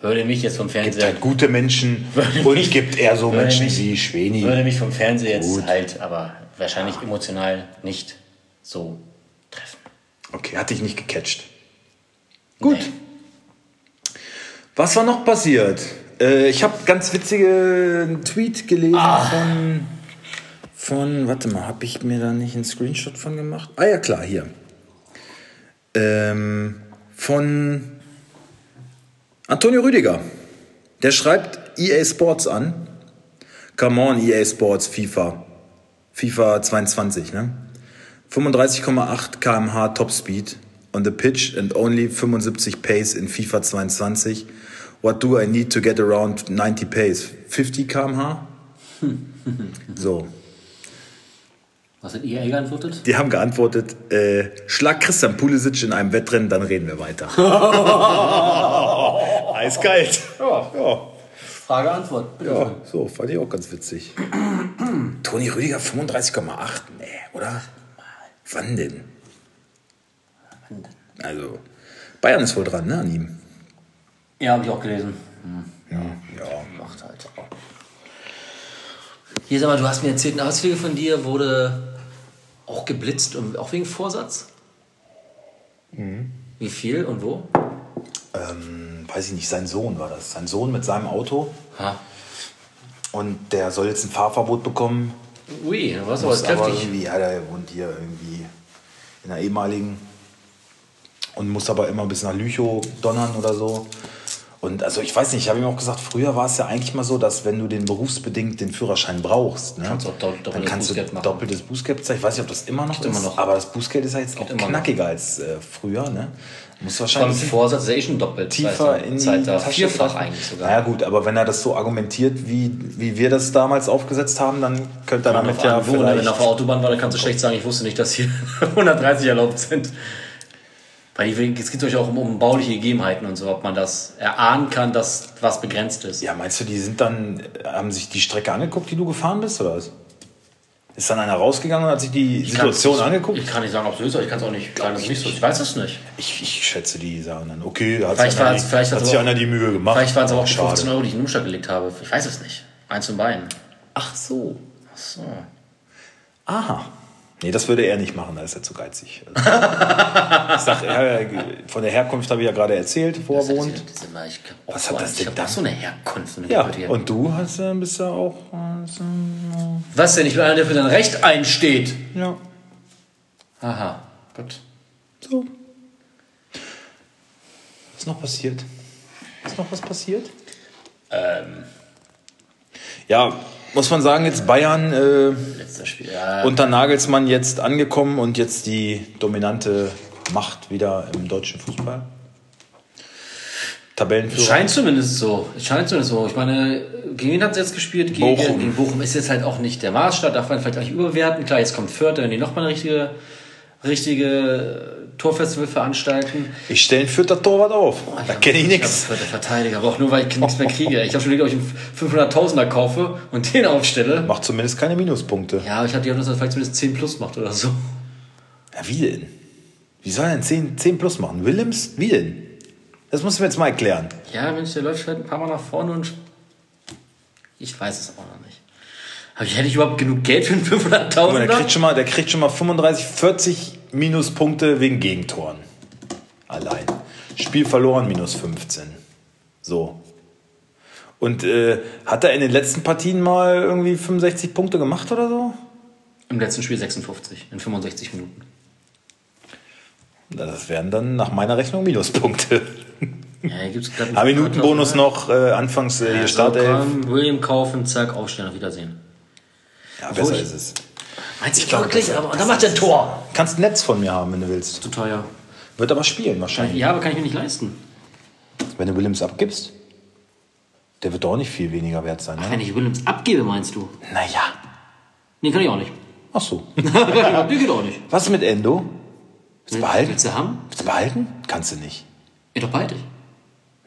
Würde mich jetzt vom Es gibt Fernseher. halt gute Menschen Würde und mich- es gibt eher so Menschen mich- wie Schweni. Würde mich vom Fernseher jetzt Gut. halt, aber wahrscheinlich emotional nicht so treffen. Okay, hat dich nicht gecatcht. Gut. Nee. Was war noch passiert? Äh, ich habe ganz witzige Tweet gelesen von, von, warte mal, habe ich mir da nicht einen Screenshot von gemacht? Ah ja, klar, hier. Ähm, von Antonio Rüdiger. Der schreibt EA Sports an. Come on, EA Sports, FIFA. FIFA 22, ne? 35,8 km/h Topspeed on the pitch and only 75 pace in FIFA 22. What do I need to get around 90 pace? 50 km/h? So, Was hat EA geantwortet? die haben geantwortet, äh, schlag Christian Pulisic in einem Wettrennen, dann reden wir weiter. Eiskalt. Ja. Ja, Frage, Antwort. Bitte. ja, so, fand ich auch ganz witzig. Toni Rüdiger 35,8? Nee, oder? Wann denn? Also, Bayern ist wohl dran, ne, an ihm. Ja, habe ich auch gelesen. Ja. Macht halt. Hier, sag mal, du hast mir erzählt, ein Ausflüge von dir wurde auch geblitzt, und auch wegen Vorsatz? Wie viel und wo? Ähm, weiß ich nicht, sein Sohn war das. Sein Sohn mit seinem Auto. Ha. Und der soll jetzt ein Fahrverbot bekommen. Ui, da warst du aber aber kräftig. irgendwie, ja, der wohnt hier irgendwie in der ehemaligen und muss aber immer bis nach Lüchow donnern oder so. Und also ich weiß nicht, ich habe ihm auch gesagt, früher war es ja eigentlich mal so, dass wenn du den berufsbedingt den Führerschein brauchst, ne, Kannst auch doppeltes dann kannst du Bußgeld machen. doppeltes Bußgeld zahlen. Ich weiß nicht, ob das immer noch Geht ist, immer noch. aber das Bußgeld ist ja jetzt auch immer noch. knackiger als äh, früher. Ne? Muss Beim wahrscheinlich Vorsatz ist er eh schon doppelt. tiefer in die Zeit da. Vierfach eigentlich sogar. Naja gut, aber wenn er das so argumentiert, wie, wie wir das damals aufgesetzt haben, dann könnte er damit ja einem Wohner, wenn er auf der Autobahn war, dann kannst du schlecht sagen, ich wusste nicht, dass hier 130 erlaubt sind. Weil die- es geht euch auch um, um bauliche Gegebenheiten und so, ob man das erahnen kann, dass was begrenzt ist. Ja, meinst du, die sind dann, haben sich die Strecke angeguckt, die du gefahren bist, oder was? Ist dann einer rausgegangen und hat sich die Ich Situation angeguckt? Ich kann nicht sagen, ob es so ist, aber ich kann es auch nicht sagen, dass es nicht so ist. Ich weiß es nicht. Ich, ich schätze, die sagen dann, okay, da hat Vielleicht sich, einer, vielleicht hat hat's sich einer die Mühe gemacht. Vielleicht waren es aber auch die Schade. 15 Euro, die ich in den Umschlag gelegt habe. Ich weiß es nicht. Eins und beiden. Ach so. Ach so. Aha. Nee, das würde er nicht machen, da ist er zu geizig. Also, ich sag, von der Herkunft habe ich ja gerade erzählt, wo er wohnt. Ich Was so hat das denn auch so eine Herkunft. Eine Ja, und du hast, äh, bist ja auch... äh, so- Was denn? Ich bin einer, der für sein Recht einsteht. Ja, Aha. Gut. so. Was ist noch passiert? Ist noch was passiert? Ähm, Ja, muss man sagen, jetzt Bayern äh, Spiel. Ja, unter Nagelsmann jetzt angekommen und jetzt die dominante Macht wieder im deutschen Fußball. Tabellenführer. Scheint zumindest so. Scheint zumindest so. Ich meine, gegen wen hat es jetzt gespielt? Gegen Bochum. Bochum. gegen Bochum ist jetzt halt auch nicht der Maßstab, darf man vielleicht auch nicht überwerten. Klar, jetzt kommt Fürth, wenn die nochmal eine richtige, richtige Torfestival veranstalten. Ich stelle einen Vierter Torwart auf. Da kenne ich nichts. Für der Verteidiger, aber auch nur, weil ich nichts mehr kriege. Ich habe schon überlegt, ob ich einen 500.000er kaufe und den aufstelle. Macht zumindest keine Minuspunkte. Ja, ich hatte die Hoffnung, dass er vielleicht zumindest 10 plus macht oder so. Ja, wie denn? Wie soll er denn 10, 10 plus machen? Willems? Wie denn? Das musst du mir jetzt mal erklären. Ja, Mensch, der läuft halt ein paar Mal nach vorne und. Ich weiß es auch noch nicht. Aber ich hätte ich überhaupt genug Geld für einen Guck mal, der 500.000er? kriegt schon mal, der kriegt schon mal 35, 40 Minuspunkte wegen Gegentoren. Allein. Spiel verloren, minus 15. So. Und äh, hat er in den letzten Partien mal irgendwie 65 Punkte gemacht oder so? Im letzten Spiel 56 in 65 Minuten. Das wären dann nach meiner Rechnung Minuspunkte. Ja, hier gibt's glaub ich, Ein Minutenbonus noch, äh, anfangs äh, hier Ja, Startelf. so, William kaufen, zack, aufstellen, auf Wiedersehen. Ja, Obwohl besser ich- ist es. Meinst du wirklich? das- Aber und dann macht er ein Tor. Kannst ein Netz von mir haben, wenn du willst. Zu teuer. Wird aber spielen wahrscheinlich. Ja, aber kann ich mir nicht leisten. Wenn du Williams abgibst, der wird doch auch nicht viel weniger wert sein. Wenn Ne? ich Williams abgebe, meinst du? Naja. Nee, kann ich auch nicht. Ach so. Die geht auch nicht. Was ist mit Endo? Willst du behalten? Willst du haben? Willst du behalten? Kannst du nicht. Ja, doch beide.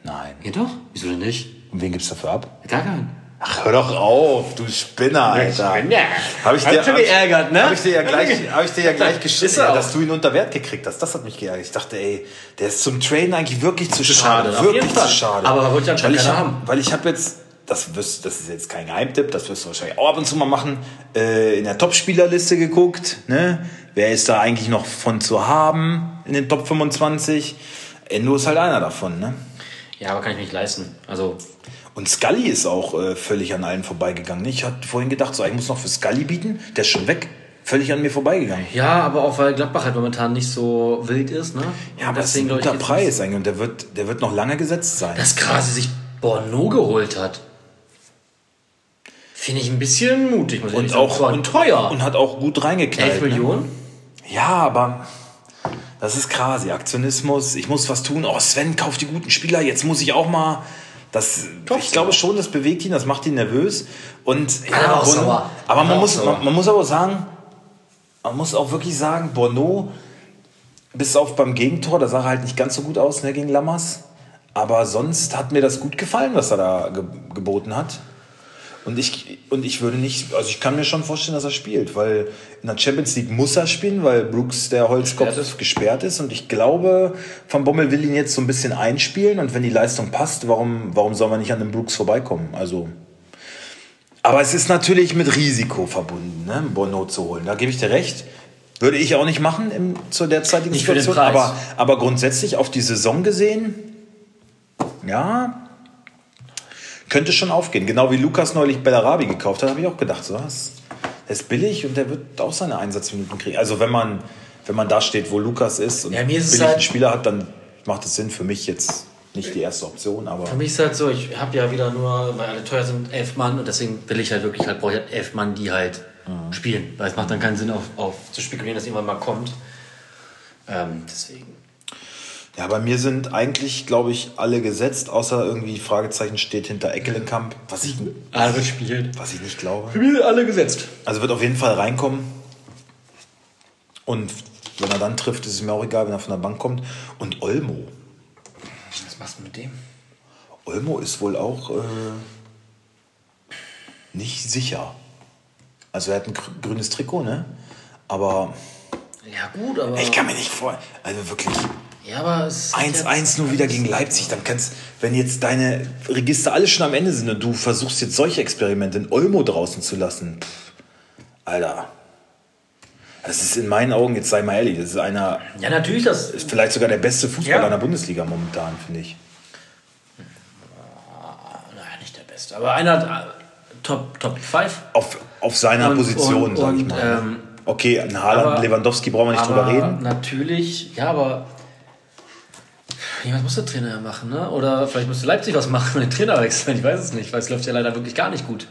Nein. Ja, doch. Wieso denn nicht? Und wen gibst du dafür ab? Gar keinen. Ach, hör doch auf, du Spinner, Alter. Spinner. Hab ich dir schon hab ich- geärgert, ne? Hab ich dir ja gleich, hab ich dir ja gleich auch. dass du ihn unter Wert gekriegt hast. Das hat mich geärgert. Ich dachte, ey, der ist zum Traden eigentlich wirklich zu schade, schade. Wirklich zu schade. Aber wollte ich anscheinend keiner hab, haben. Weil ich habe jetzt, das, wirst, das ist jetzt kein Geheimtipp, das wirst du wahrscheinlich auch ab und zu mal machen, äh, in der Top-Spielerliste geguckt. Ne? Wer ist da eigentlich noch von zu haben in den Top 25? Endo ist halt einer davon. Ne? Ja, aber kann ich nicht leisten. Also, Und Scully ist auch äh, völlig an allen vorbeigegangen. Ich hatte vorhin gedacht, so, ich muss noch für Scully bieten. Der ist schon weg. Völlig an mir vorbeigegangen. ja, aber auch weil Gladbach halt momentan nicht so wild ist, ne? Ja, aber das ist Deswegen ein guter Preis eigentlich. Und der wird, der wird noch lange gesetzt sein. Dass Krasi sich Borno geholt hat. Finde ich ein bisschen mutig, muss ich und sagen. auch und teuer. Und hat auch gut reingeknallt. 11 ne? Millionen? Ja, aber das ist quasi Aktionismus. Ich muss was tun. Oh, Sven kauft die guten Spieler. Jetzt muss ich auch mal. Das, ich glaube schon, das bewegt ihn, das macht ihn nervös. Und ja, er auch Bono- sauer. aber Er man auch muss, man, man muss aber sagen, man muss auch wirklich sagen, Bono, bis auf beim Gegentor, da sah er halt nicht ganz so gut aus ne, gegen Lammers. Aber sonst hat mir das gut gefallen, was er da ge geboten hat. Und ich, und ich würde nicht, also ich kann mir schon vorstellen, dass er spielt, weil in der Champions League muss er spielen, weil Brooks, der Holzkopf, Gesperrt ist. gesperrt ist. Und ich glaube, Van Bommel will ihn jetzt so ein bisschen einspielen und wenn die Leistung passt, warum, warum soll man nicht an dem Brooks vorbeikommen? Also, aber es ist natürlich mit Risiko verbunden, ne, Bono zu holen. Da gebe ich dir recht. Würde ich auch nicht machen im, zu derzeitigen Nicht Situation. Aber, aber grundsätzlich auf die Saison gesehen, ja, könnte schon aufgehen. Genau wie Lukas neulich Bellarabi gekauft hat, habe ich auch gedacht, so was. Der ist billig und der wird auch seine Einsatzminuten kriegen. Also wenn man, wenn man da steht, wo Lukas ist und Ja, mir ist es billig halt- einen Spieler hat, dann macht es Sinn für mich jetzt nicht die erste Option, aber Für mich ist halt so, ich habe ja wieder nur, weil alle teuer sind, elf Mann und deswegen will ich halt wirklich halt, brauche ich halt elf Mann, die halt Mhm. spielen. Weil es macht dann keinen Sinn, auf, auf zu spekulieren, dass irgendwann mal kommt. Ähm, deswegen. Ja, bei mir sind eigentlich, glaube ich, alle gesetzt, außer irgendwie Fragezeichen steht hinter Eckelenkamp, was ich, Alle wird spielt. was ich nicht glaube. Für mich alle gesetzt. Also wird auf jeden Fall reinkommen. Und wenn er dann trifft, ist es mir auch egal, wenn er von der Bank kommt. Und Olmo. Was machst du mit dem? Olmo ist wohl auch äh, nicht sicher. Also er hat ein gr- grünes Trikot, ne? Aber Ja, gut, aber. ich kann mir nicht vor. Also wirklich ja, aber es. ist jetzt- 1-1 nur wieder gegen Leipzig. Dann kannst, wenn jetzt deine Register alle schon am Ende sind und du versuchst jetzt solche Experimente in Olmo draußen zu lassen. Pff, Alter. Das ist in meinen Augen, jetzt sei mal ehrlich, das ist einer, Ja, natürlich, das. ist vielleicht sogar der beste Fußballer Ja. in der Bundesliga momentan, finde ich. Naja, nicht der Beste. Aber einer äh, Top, Top 5. Auf, auf seiner Und- Position, und- sag ich und, mal. ähm, okay, ein Haaland, aber- Lewandowski brauchen wir nicht drüber reden. Natürlich, ja, aber. Was muss der Trainer ja machen, ne? Oder vielleicht müsste Leipzig was machen und den Trainer wechseln. Ich weiß es nicht, weil es läuft ja leider wirklich gar nicht gut.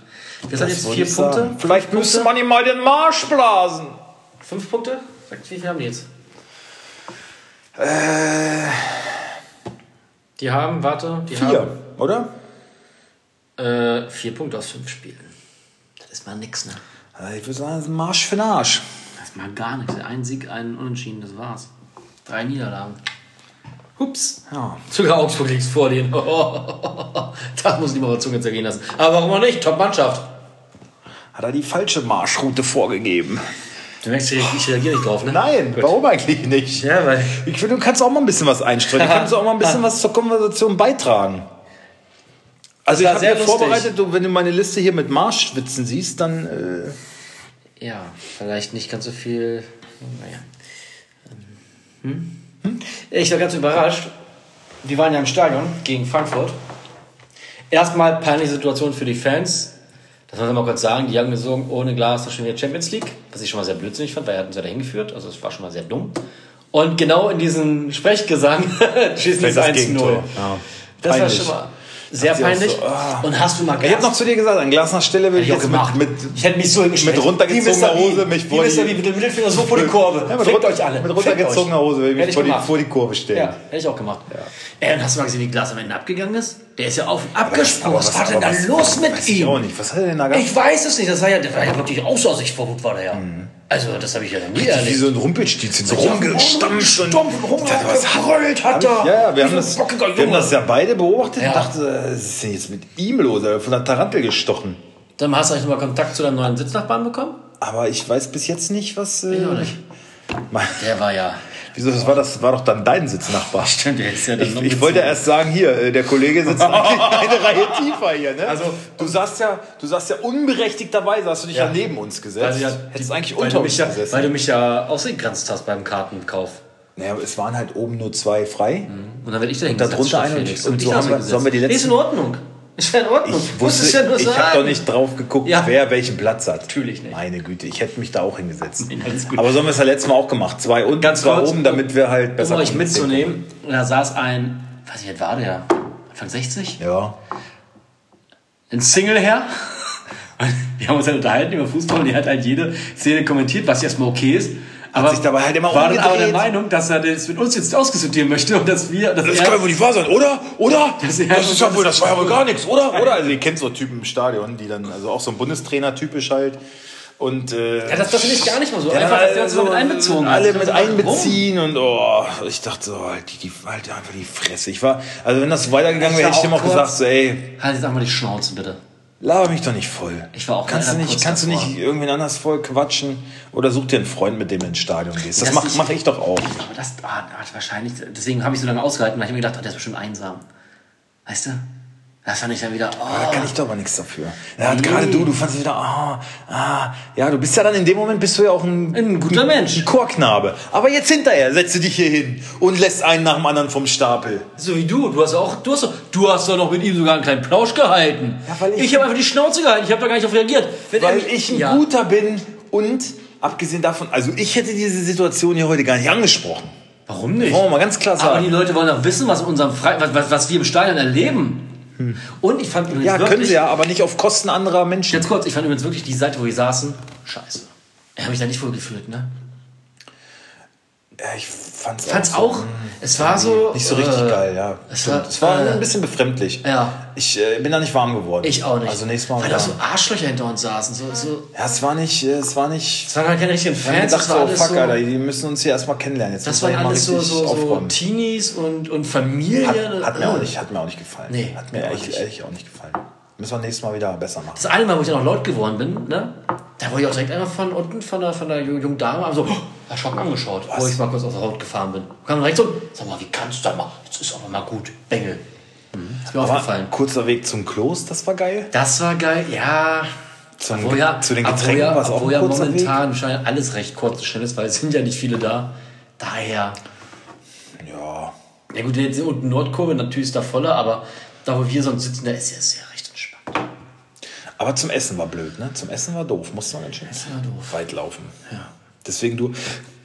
Das, hat jetzt vier Punkte. sagen. Vielleicht müsste man ihm mal den Marsch blasen. Fünf Punkte? Wie viel haben die jetzt? Äh, Die haben, warte, die Vier, oder? haben äh, vier Punkte aus fünf Spielen. Das ist mal nix, ne? Ich würde sagen, das ist ein Marsch für den Arsch. Das ist mal gar nichts. Ein Sieg, ein Unentschieden, das war's. Drei Niederlagen. Hups. Ja. Sogar Augsburg liegt vor denen. das muss ich mal auf Zunge zergehen lassen. Aber warum auch nicht? Top-Mannschaft. Hat er die falsche Marschroute vorgegeben? Du merkst, ich ich reagiere nicht drauf, ne? Nein, Gut. warum eigentlich nicht? Ja, weil. Ich finde, du kannst auch mal ein bisschen was einstreuen. Du kannst auch mal ein bisschen was zur Konversation beitragen. Also ich habe sehr mir lustig. vorbereitet, du, wenn du meine Liste hier mit Marschwitzen siehst, dann äh, Ja, vielleicht nicht ganz so viel. Naja. Hm? Hm? Ich war ganz überrascht. Wir waren ja im Stadion gegen Frankfurt. Erstmal peinliche Situation für die Fans. Das muss man mal kurz sagen. Die haben gesungen, ohne Glas ist schon wieder Champions League. Was ich schon mal sehr blödsinnig fand, weil er hat uns ja dahin geführt. Also es war schon mal sehr dumm. Und genau in diesen Sprechgesang schießen sie das 1-0. Gegentor. Ja. Das war schon mal sehr peinlich. so, ah. Und hast du mal Ich habe noch zu dir gesagt, an Glasner Stelle würde ich ich jetzt gemacht. mit, mit ich hätte mich so hingestellt. mit runtergezogener. Hose mich vor die-. Wie mit dem Mittelfinger so vor die Kurve. Ja, mit, Fickt euch alle. mit runtergezogener. Hose würde ich mich ich vor die, vor die Kurve stellen. Ja, hätte ich auch gemacht. Ey, und hast du mal gesehen, wie Glas am Ende abgegangen ist? Der ist ja auf und abgesprungen. Aber Was war denn da was- los mit ich ihm? nicht. Was hat er denn da gemacht? Ich weiß es nicht. Das war ja, der war ja wirklich auch so aus sich vor Wut, war der ja. Also, das habe ich ja nie Wie erlebt. so ein Rumpelstilzchen, so rumgestampft und Stumpf rumgebrüllt hat er. Ja, ja, wir Wie haben, das, wir haben das ja beide beobachtet Ja. und dachte, was ist denn jetzt mit ihm los? Er von der Tarantel gestochen. Dann hast du eigentlich nochmal Kontakt zu deinem neuen Sitznachbarn bekommen? Aber ich weiß bis jetzt nicht, was. Äh, Ich auch nicht. Der war ja. Wieso, das war, das war doch dann dein Sitznachbar. Stimmt, der ist ja dann Ich, ich wollte erst sagen, hier, äh, der Kollege sitzt eigentlich eine Reihe tiefer hier. Ne? Also- du saßt ja, du saßt ja unberechtigterweise, hast du dich ja, Ja. neben uns gesetzt. Also ja, Hättest eigentlich weil unter uns mich ja, gesessen. Weil du mich ja ausgegrenzt hast beim Kartenkauf. naja, aber es waren halt oben nur zwei frei. Und dann werde ich Da gesetzt, drunter statt ein und- und Und so haben wir- sollen wir die letzten- Ist in Ordnung. Ist ja in Ordnung. Ich wusste, ja nur ich habe doch nicht drauf geguckt, Ja. wer welchen Platz hat. Natürlich nicht. Meine Güte, ich hätte mich da auch hingesetzt. gut. Aber so haben wir es ja letztes Mal auch gemacht. Zwei unten, Ganz zwei kurz, oben, damit wir halt besser um euch mitzunehmen, da saß ein, weiß ich, was war der? Anfang 60? können. Ja. Ein Single-Herr. Wir haben uns halt unterhalten über Fußball und die hat halt jede Szene kommentiert, was erstmal okay ist. Aber sich dabei halt immer war dann aber der. Meinung, dass er das mit uns jetzt ausdiskutieren möchte und dass wir. Dass Das er, kann ja wohl nicht wahr sein, oder? Oder? Das Das, ist- ja wohl, das war ja wohl gar nichts, oder? Oder? Also ihr kennt so Typen im Stadion, die dann, also auch so ein Bundestrainer typisch halt. Und äh, ja, das, das finde ich gar nicht mal so. Ja, Einfach, dass uns also, so mit einbezogen. Alle mit einbeziehen und oh, ich dachte so, halt, die, die, halt einfach die Fresse. Ich war, also wenn das so weitergegangen wäre, hätte ich dem auch gesagt, so, ey, Halt jetzt einmal die Schnauze, bitte. Laber mich doch nicht voll. Ich war auch kannst du nicht, kannst du davor. nicht irgendwen anders voll quatschen oder such dir einen Freund, mit dem du ins Stadion gehst. Das, Das mach, ist- mach ich doch auch. Aber das ah, hat wahrscheinlich, deswegen habe ich so lange ausgehalten, weil ich mir gedacht habe, der ist bestimmt einsam. Weißt du? Das fand ich dann wieder, Da oh. kann ich doch aber nichts dafür. Ja, Nee. gerade du, du fandst wieder, ah, ah, ja, du bist ja dann in dem Moment bist du ja auch ein, Ein guter Mensch. ein Chorknabe. Aber jetzt hinterher setzt du dich hier hin und lässt einen nach dem anderen vom Stapel. So wie du, du hast auch, du hast, doch- du hast doch noch mit ihm sogar einen kleinen Plausch gehalten. Ja, weil ich- ich habe einfach die Schnauze gehalten, ich habe da gar nicht auf reagiert. Wenn Weil mich- ich ein ja. guter bin und abgesehen davon, also ich hätte diese Situation hier heute gar nicht angesprochen. Warum nicht? Wollen wir mal ganz klar Aber die sagen. Leute wollen doch wissen, was unserem Fre was, was, was wir im Stadion erleben. Und ich fand übrigens Hm. Ja, wirklich, können sie ja, aber nicht auf Kosten anderer Menschen. Jetzt kurz, ich fand übrigens wirklich die Seite, wo wir saßen, scheiße. Ich habe mich da nicht wohl gefühlt, ne? Ja, ich fand's, Ich fand's so, auch, mh, es war so... Nicht so richtig äh, geil, ja. Es war, es war äh, ein bisschen befremdlich. Ja. Ich äh, bin da nicht warm geworden. Ich auch nicht. Also nächstes Mal. Weil da so Arschlöcher hinter uns saßen. So, so, ja, es war nicht, äh, es war nicht. das waren halt keine richtigen Ich Fans. Das war so, fuck, so... Alter, die müssen uns hier erstmal kennenlernen. Jetzt Das waren alles so, so, so. Teenies und, und Familien. Hat, hat, mir auch nicht, hat mir auch nicht gefallen. Nee, hat mir auch ehrlich auch nicht gefallen. Müssen wir nächstes Mal wieder besser machen. Das eine Mal, wo ich dann auch laut geworden bin, ne? Da wurde ich auch direkt einmal von unten von der, von der jungen Dame also, oh, erschrocken angeschaut, wo ich mal kurz aus der Haut gefahren bin. Kam direkt so, sag mal, wie kannst du da mal? Jetzt ist aber mal gut, Bengel. Ist mir Aber aufgefallen. kurzer Weg zum Klos, das war geil. Das war geil, ja. Zum, Obwohl ja, zu den Getränken ja, war es auch ein ja kurzer Weg. momentan scheint alles recht kurz und schnell ist, weil es sind ja nicht viele da. Daher, Ja. ja gut, jetzt unten Nordkurve, natürlich ist da voller, aber da wo wir sonst sitzen, da ist ja sehr recht. Aber zum Essen war blöd, ne? Zum Essen war doof. Musste man ganz schön war doof. weit laufen. Deswegen, du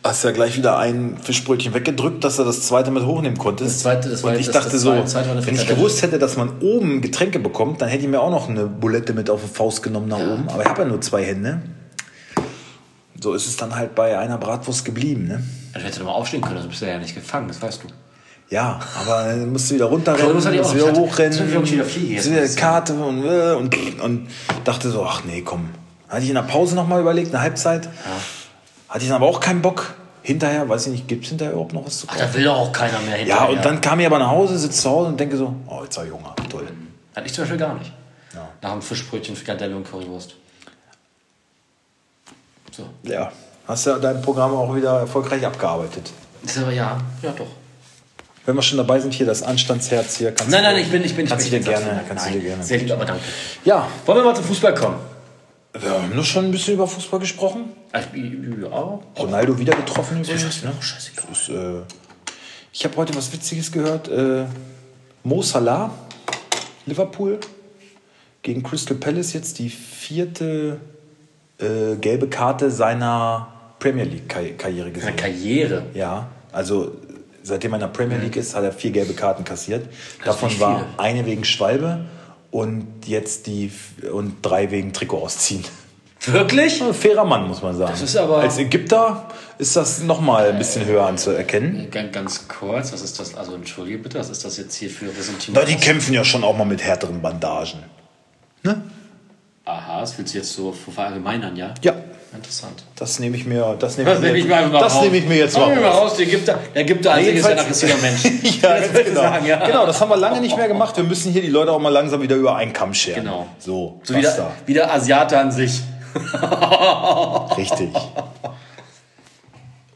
hast ja gleich wieder ein Fischbrötchen weggedrückt, dass du das zweite mit hochnehmen konntest. Das zweite- das war Und jetzt ich das- dachte das so, war eine wenn ich gewusst hätte, dass man oben Getränke bekommt, dann hätte ich mir auch noch eine Bulette mit auf die Faust genommen nach oben. Aber ich habe ja nur zwei Hände. So ist es dann halt bei einer Bratwurst geblieben, ne? Ja, Du hättest doch mal aufstehen können, also bist du ja nicht gefangen, das weißt du. Ja, aber dann musst du wieder runterrennen, hatte ich musst wieder hatte- hochrennen, das wieder musst wieder das Karte und, äh, und, und dachte so, ach nee, komm. Hatte ich in der Pause nochmal überlegt, eine Halbzeit. Hatte ich dann aber auch keinen Bock. Hinterher, weiß ich nicht, gibt es hinterher überhaupt noch was zu Ach, kaufen? da will doch auch keiner mehr Ja, hinterher. und dann kam ich aber nach Hause, sitze zu Hause und denke so, oh, jetzt habe ich Hunger. Toll. Hatte ich zum Beispiel gar nicht. Ja. Nach einem Fischbrötchen, Frikadelle und Currywurst. So. Ja, hast ja dein Programm auch wieder erfolgreich abgearbeitet. Ist aber ja, ja doch. Wenn wir schon dabei sind, hier das Anstandsherz hier. Kannst Nein, du, nein, ich bin, ich bin, Kannst ich du bin dir gerne, kannst du dir gerne. Sehr lieb, aber danke. Ja, Wollen wir mal zum Fußball kommen? wir haben nur schon ein bisschen über Fußball gesprochen. Ach, Ja. Ronaldo wieder getroffen übrigens. ist Ne? scheißegal. Das, äh, ich habe heute was Witziges gehört. Äh, Mo Salah, Liverpool, gegen Crystal Palace jetzt die vierte äh, gelbe Karte seiner Premier League-Karriere Eine gesehen. Karriere. Ja, also seitdem er in der Premier League ist, hat er vier gelbe Karten kassiert. Davon war eine wegen Schwalbe und jetzt die und drei wegen Trikot ausziehen. Wirklich? Ein fairer Mann, muss man sagen. Das ist aber- Als Ägypter ist das nochmal ein bisschen höher anzuerkennen. Ganz, ganz kurz, was ist das? Also entschuldige bitte, was ist das jetzt hier für Ressentiments? Na, die kämpfen ja schon auch mal mit härteren Bandagen. Ne? Aha, das willst du jetzt so verallgemeinern, ja? Ja, Interessant. das nehme ich mir, das nehme Das ich nehme mir, ich mal das raus. nehme ich mir jetzt mal wir mal raus. Der Ägypter, der Ägypter an sich ist ja ein aggressiver Mensch. ja, Das genau. sagen, ja. genau, das haben wir lange nicht mehr gemacht. Wir müssen hier die Leute auch mal langsam wieder über einen Kamm scheren. Genau. So, So wieder, wieder Asiate an sich. Richtig.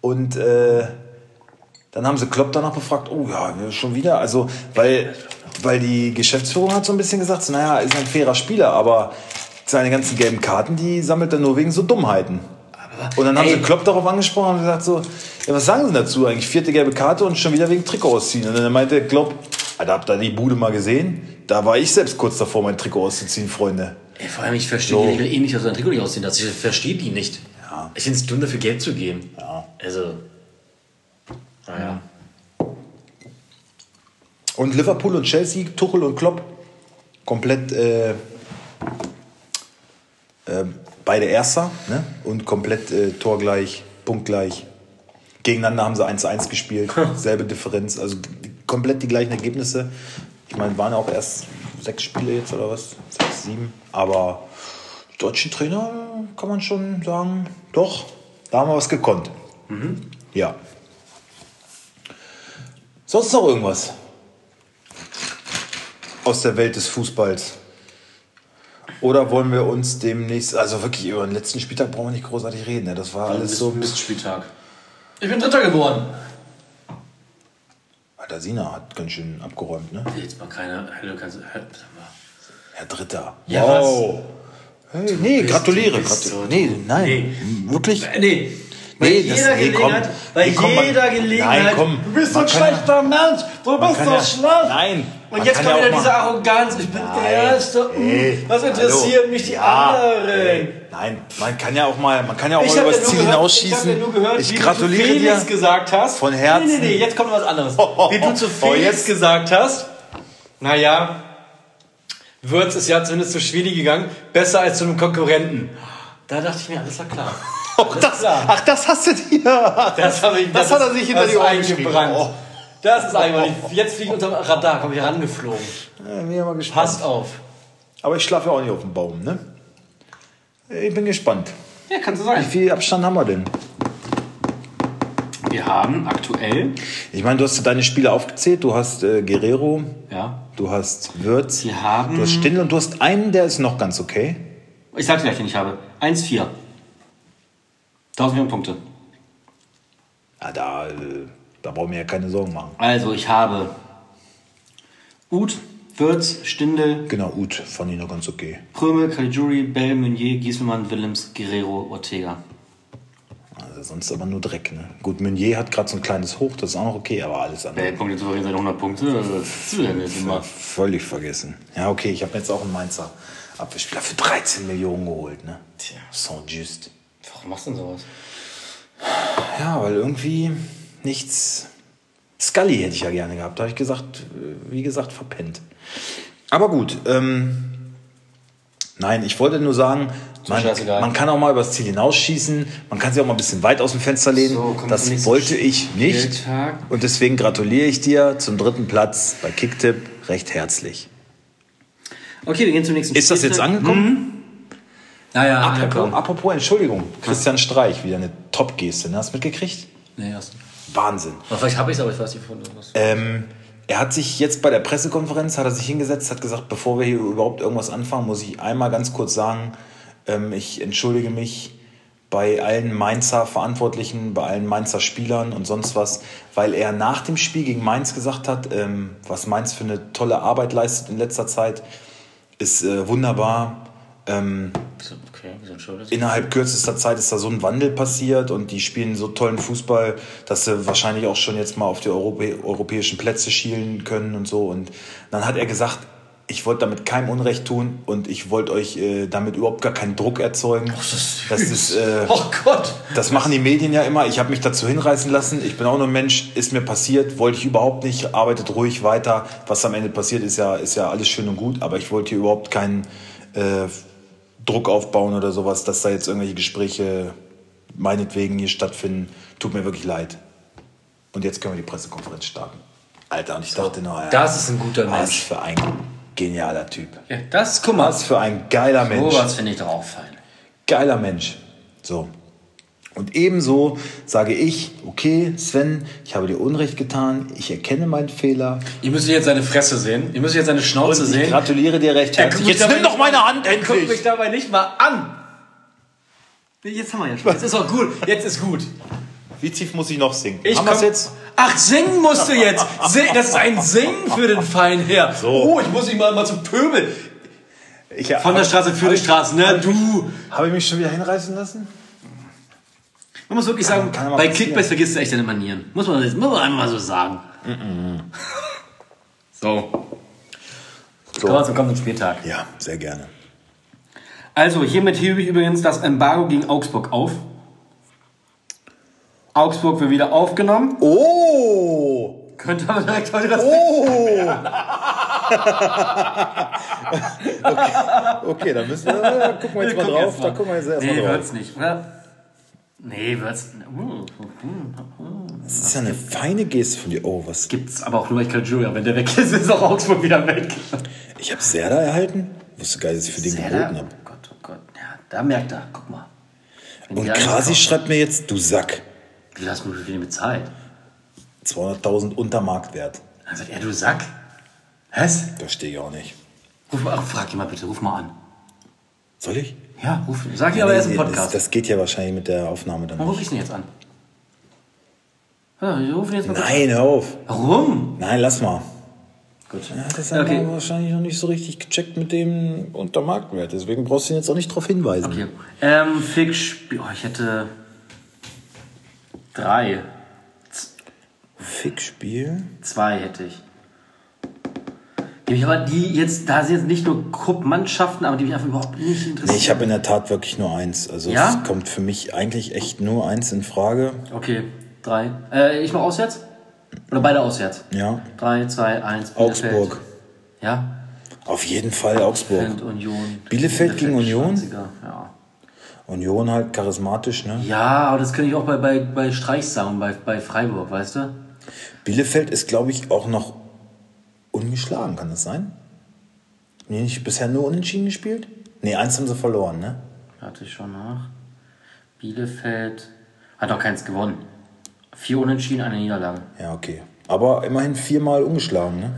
Und äh, dann haben sie Klopp danach befragt, oh ja, schon wieder. Also, weil, weil die Geschäftsführung hat so ein bisschen gesagt, so, naja, ist ein fairer Spieler, aber seine ganzen gelben Karten, die sammelt er nur wegen so Dummheiten. Und dann haben ey. sie Klopp darauf angesprochen und gesagt so, ja, was sagen sie dazu eigentlich? Vierte gelbe Karte und schon wieder wegen Trikot ausziehen. Und dann meinte Klopp, Alter, habt ihr die Bude mal gesehen? Da war ich selbst kurz davor, mein Trikot auszuziehen, Freunde. Ey, vor allem, ich verstehe So. die Regel eh nicht, dass du dein Trikot nicht ausziehen darfst. Ich verstehe die nicht. Ja. Ich finde es dumm, dafür Geld zu geben. Ja. Also, naja. Und Liverpool und Chelsea, Tuchel und Klopp, komplett äh, äh, beide Erster ne? und komplett äh, torgleich, punktgleich. Gegeneinander haben sie 1-1 gespielt, selbe Differenz, also komplett die gleichen Ergebnisse. Ich meine, waren auch erst sechs Spiele jetzt oder was? Sechs, sieben. Aber deutschen Trainer kann man schon sagen, doch, da haben wir was gekonnt. Ja. Sonst noch irgendwas? aus der Welt des Fußballs? Oder wollen wir uns demnächst, also wirklich über den letzten Spieltag brauchen wir nicht großartig reden, ne? das war alles so. Mistspieltag. Ich bin Dritter geworden. Alter, Sina hat ganz schön abgeräumt, ne? Jetzt mal keine. Hallo, kannst du. Herr Dritter. Ja, wow. Hey, nee, bist- gratuliere. gratuliere. so- nee, nein. Nee. Wirklich? Nee. Bei Nee, das- jeder nee, komm. Gelegenheit, bei Nee, komm, man- jeder Gelegenheit. Nein, komm, du bist so man ein kann ja- schlechter Mensch. Du Man bist so ja- schlecht. Nein. Und man jetzt kommt ja wieder diese Arroganz. Ich bin der Nein. Erste. Ey, Was interessieren hallo. mich die Ja, anderen? ey, Nein, man kann ja auch mal, man kann ja auch Ich mal ja, nur Ziel gehört- ich hinausschießen. ja nur gehört, ich wie gratuliere du zu Felix dir. gesagt hast. Von Herzen. Nee, nee, nee, jetzt kommt was anderes. Oh, Wie du zu oh, Felix jetzt- gesagt hast. Naja, Würz ist ja zumindest zu Schwili gegangen. Besser als zu einem Konkurrenten. Da dachte ich mir, alles war klar. Ach, das, ach, das hast du dir. Das, ich, Das hat er sich hinter das die Ohren geschrieben. Das ist eingebrannt. Jetzt fliege ich unter dem Radar, komm ich herangeflogen. Ja, bin ja mal gespannt. Passt auf. Aber ich schlafe ja auch nicht auf dem Baum, ne? Ich bin gespannt. Ja, kannst du Wie sein. viel Abstand haben wir denn? Wir haben aktuell, Ich meine, du hast deine Spiele aufgezählt. Du hast äh, Guerrero, ja, du hast Würz, Wir haben- du hast Stindl und du hast einen, der ist noch ganz okay. ich sag dir gleich, den ich habe. 1,4. 1000 Punkte. Ja, da, äh, da brauchen wir ja keine Sorgen machen. Also, ich habe Uth, Würz, Stindel, Genau, Ut fand ich noch ganz okay. Prömel, Caligiuri, Bell, Meunier, Gieselmann, Willems, Guerrero, Ortega. Also sonst aber nur Dreck, ne? Gut, Meunier hat gerade so ein kleines Hoch, das ist auch noch okay, aber alles andere. Ey, Punkte souverän seit 100 Punkte. Was ist denn jetzt immer? Völlig vergessen. Ja, okay, ich habe jetzt auch einen Mainzer Abwehrspieler für 13 Millionen geholt, ne? Tja. Sans just. Warum machst du denn sowas? Ja, weil irgendwie nichts. Scully hätte ich ja gerne gehabt. Da habe ich gesagt, äh, wie gesagt, verpennt. Aber gut, ähm, Nein, ich wollte nur sagen, man, man kann auch mal übers Ziel hinausschießen, man kann sich auch mal ein bisschen weit aus dem Fenster lehnen. So, das wollte ich nicht. Spieltag. Und deswegen gratuliere ich dir zum dritten Platz bei Kicktipp recht herzlich. Okay, wir gehen zum nächsten Ist das jetzt angekommen? Naja, Apropos, apropos Entschuldigung, Christian Streich, wieder eine Top-Geste. ne? Hast du mitgekriegt? Nee, hast du. Wahnsinn. Oder Vielleicht habe ich es, aber ich weiß nicht von was. Ähm, er hat sich jetzt bei der Pressekonferenz, hat er sich hingesetzt, hat gesagt, bevor wir hier überhaupt irgendwas anfangen, muss ich einmal ganz kurz sagen, ähm, ich entschuldige mich bei allen Mainzer Verantwortlichen, bei allen Mainzer Spielern und sonst was, weil er nach dem Spiel gegen Mainz gesagt hat, ähm, was Mainz für eine tolle Arbeit leistet in letzter Zeit, ist äh, wunderbar. Ähm, Okay, wieso entschuldigst innerhalb kürzester Zeit ist da so ein Wandel passiert und die spielen so tollen Fußball, dass sie wahrscheinlich auch schon jetzt mal auf die Europä europäischen Plätze schielen können und so. Und dann hat er gesagt, ich wollte damit keinem Unrecht tun und ich wollte euch äh, damit überhaupt gar keinen Druck erzeugen. das ist, äh, Oh Gott! das machen die Medien ja immer. Ich habe mich dazu hinreißen lassen. Ich bin auch nur ein Mensch. Ist mir passiert. Wollte ich überhaupt nicht. Arbeitet ruhig weiter. Was am Ende passiert, ist ja, ist ja alles schön und gut. Aber ich wollte hier überhaupt keinen äh, Druck aufbauen oder sowas, dass da jetzt irgendwelche Gespräche meinetwegen hier stattfinden. Tut mir wirklich leid. Und jetzt können wir die Pressekonferenz starten. Alter, und ich dachte nur, ja, Das ist ein guter was Mensch. für ein genialer Typ. Ja, das, guck mal. Was für ein geiler Mensch. Sowas finde ich doch auffallend. Geiler Mensch. So. Und ebenso sage ich, okay, Sven, ich habe dir Unrecht getan, ich erkenne meinen Fehler. Ihr müsst jetzt seine Fresse sehen. Ihr müsst jetzt seine Schnauze Und ich sehen. gratuliere dir recht Er herzlich. Jetzt nimm doch meine Hand Er guckt mich endlich! dabei nicht mal an. Jetzt haben wir ja schon. Jetzt ist auch gut. Jetzt ist gut. Wie tief muss ich noch singen? Ich Haben komm- jetzt? Ach, singen musst du jetzt. Das ist ein Singen für den Feinen her. Oh, ich muss mich mal, mal zum Pöbel. Ich, Von der Straße für die Straße, ne? Du. Habe ich mich schon wieder hinreißen lassen? Man muss wirklich sagen, kann mal bei passieren. Kickbase vergisst du echt deine Manieren. Muss man, muss man einfach mal so sagen. So. Kommen wir zum kommenden Spieltag. Ja, sehr gerne. Also, hiermit hebe ich übrigens das Embargo gegen Augsburg auf. Augsburg wird wieder aufgenommen. Oh! Könnte aber direkt heute das Oh! okay, okay, dann müssen wir, da gucken wir jetzt mal Guck drauf. erst mal. Da gucken wir jetzt erstmal Nee, drauf. wird's nicht, oder? Nee, wird's. Uh, Das ist ja eine feine Geste von dir. Oh, was? Gibt's aber auch nur, ich kann Julia. Wenn der weg ist, ist auch Augsburg wieder weg. Ich habe Serda erhalten. Wusste geil, dass ich für den Serda? geboten habe. Oh Gott, oh Gott. Ja, da merkt er. Guck mal. Wenn Und Krasi schreibt mir jetzt, du Sack. Wie hast du für den bezahlt? 200.000 unter Marktwert. Dann sagt er, du Sack. Was? Das stehe ich auch nicht. Ruf mal, ach, frag ihn mal bitte, ruf mal an. Soll ich? Ja, ruf ihn. Sag ihm aber erst im Podcast. Das, das geht ja wahrscheinlich mit der Aufnahme dann Warum ruf ich ihn jetzt an? Ja, wir rufen ihn jetzt mal Nein, hör auf. Warum? Nein, lass mal. Gut. Ja, das haben Okay. wir wahrscheinlich noch nicht so richtig gecheckt mit dem unter Marktwert. Deswegen brauchst du ihn jetzt auch nicht darauf hinweisen. Okay. Ähm, Fick-Spiel. Oh, ich hätte drei. Fickspiel. Zwei hätte ich. Die mich aber, die jetzt, da sind jetzt nicht nur Gruppmannschaften, aber die mich einfach überhaupt nicht interessieren. Nee, ich habe in der Tat wirklich nur eins. Also Ja? es kommt für mich eigentlich echt nur eins in Frage. Okay, drei. Äh, ich mach auswärts? Oder beide auswärts? Ja. Drei, zwei, eins. Augsburg. Ja. Auf jeden Fall Augsburg. Und Union. Bielefeld gegen Union? Schwarziger, Ja. Union halt charismatisch, ne? ja, aber das könnte ich auch bei, bei, bei Streich sagen, bei, bei Freiburg, weißt du? Bielefeld ist, glaube ich, auch noch ungeschlagen, kann das sein? Haben die nicht bisher nur unentschieden gespielt? Nee, eins haben sie verloren, ne? Warte ich schon nach. Bielefeld hat auch keins gewonnen. Vier Unentschieden, eine Niederlage. Ja, okay. Aber immerhin viermal ungeschlagen, ne?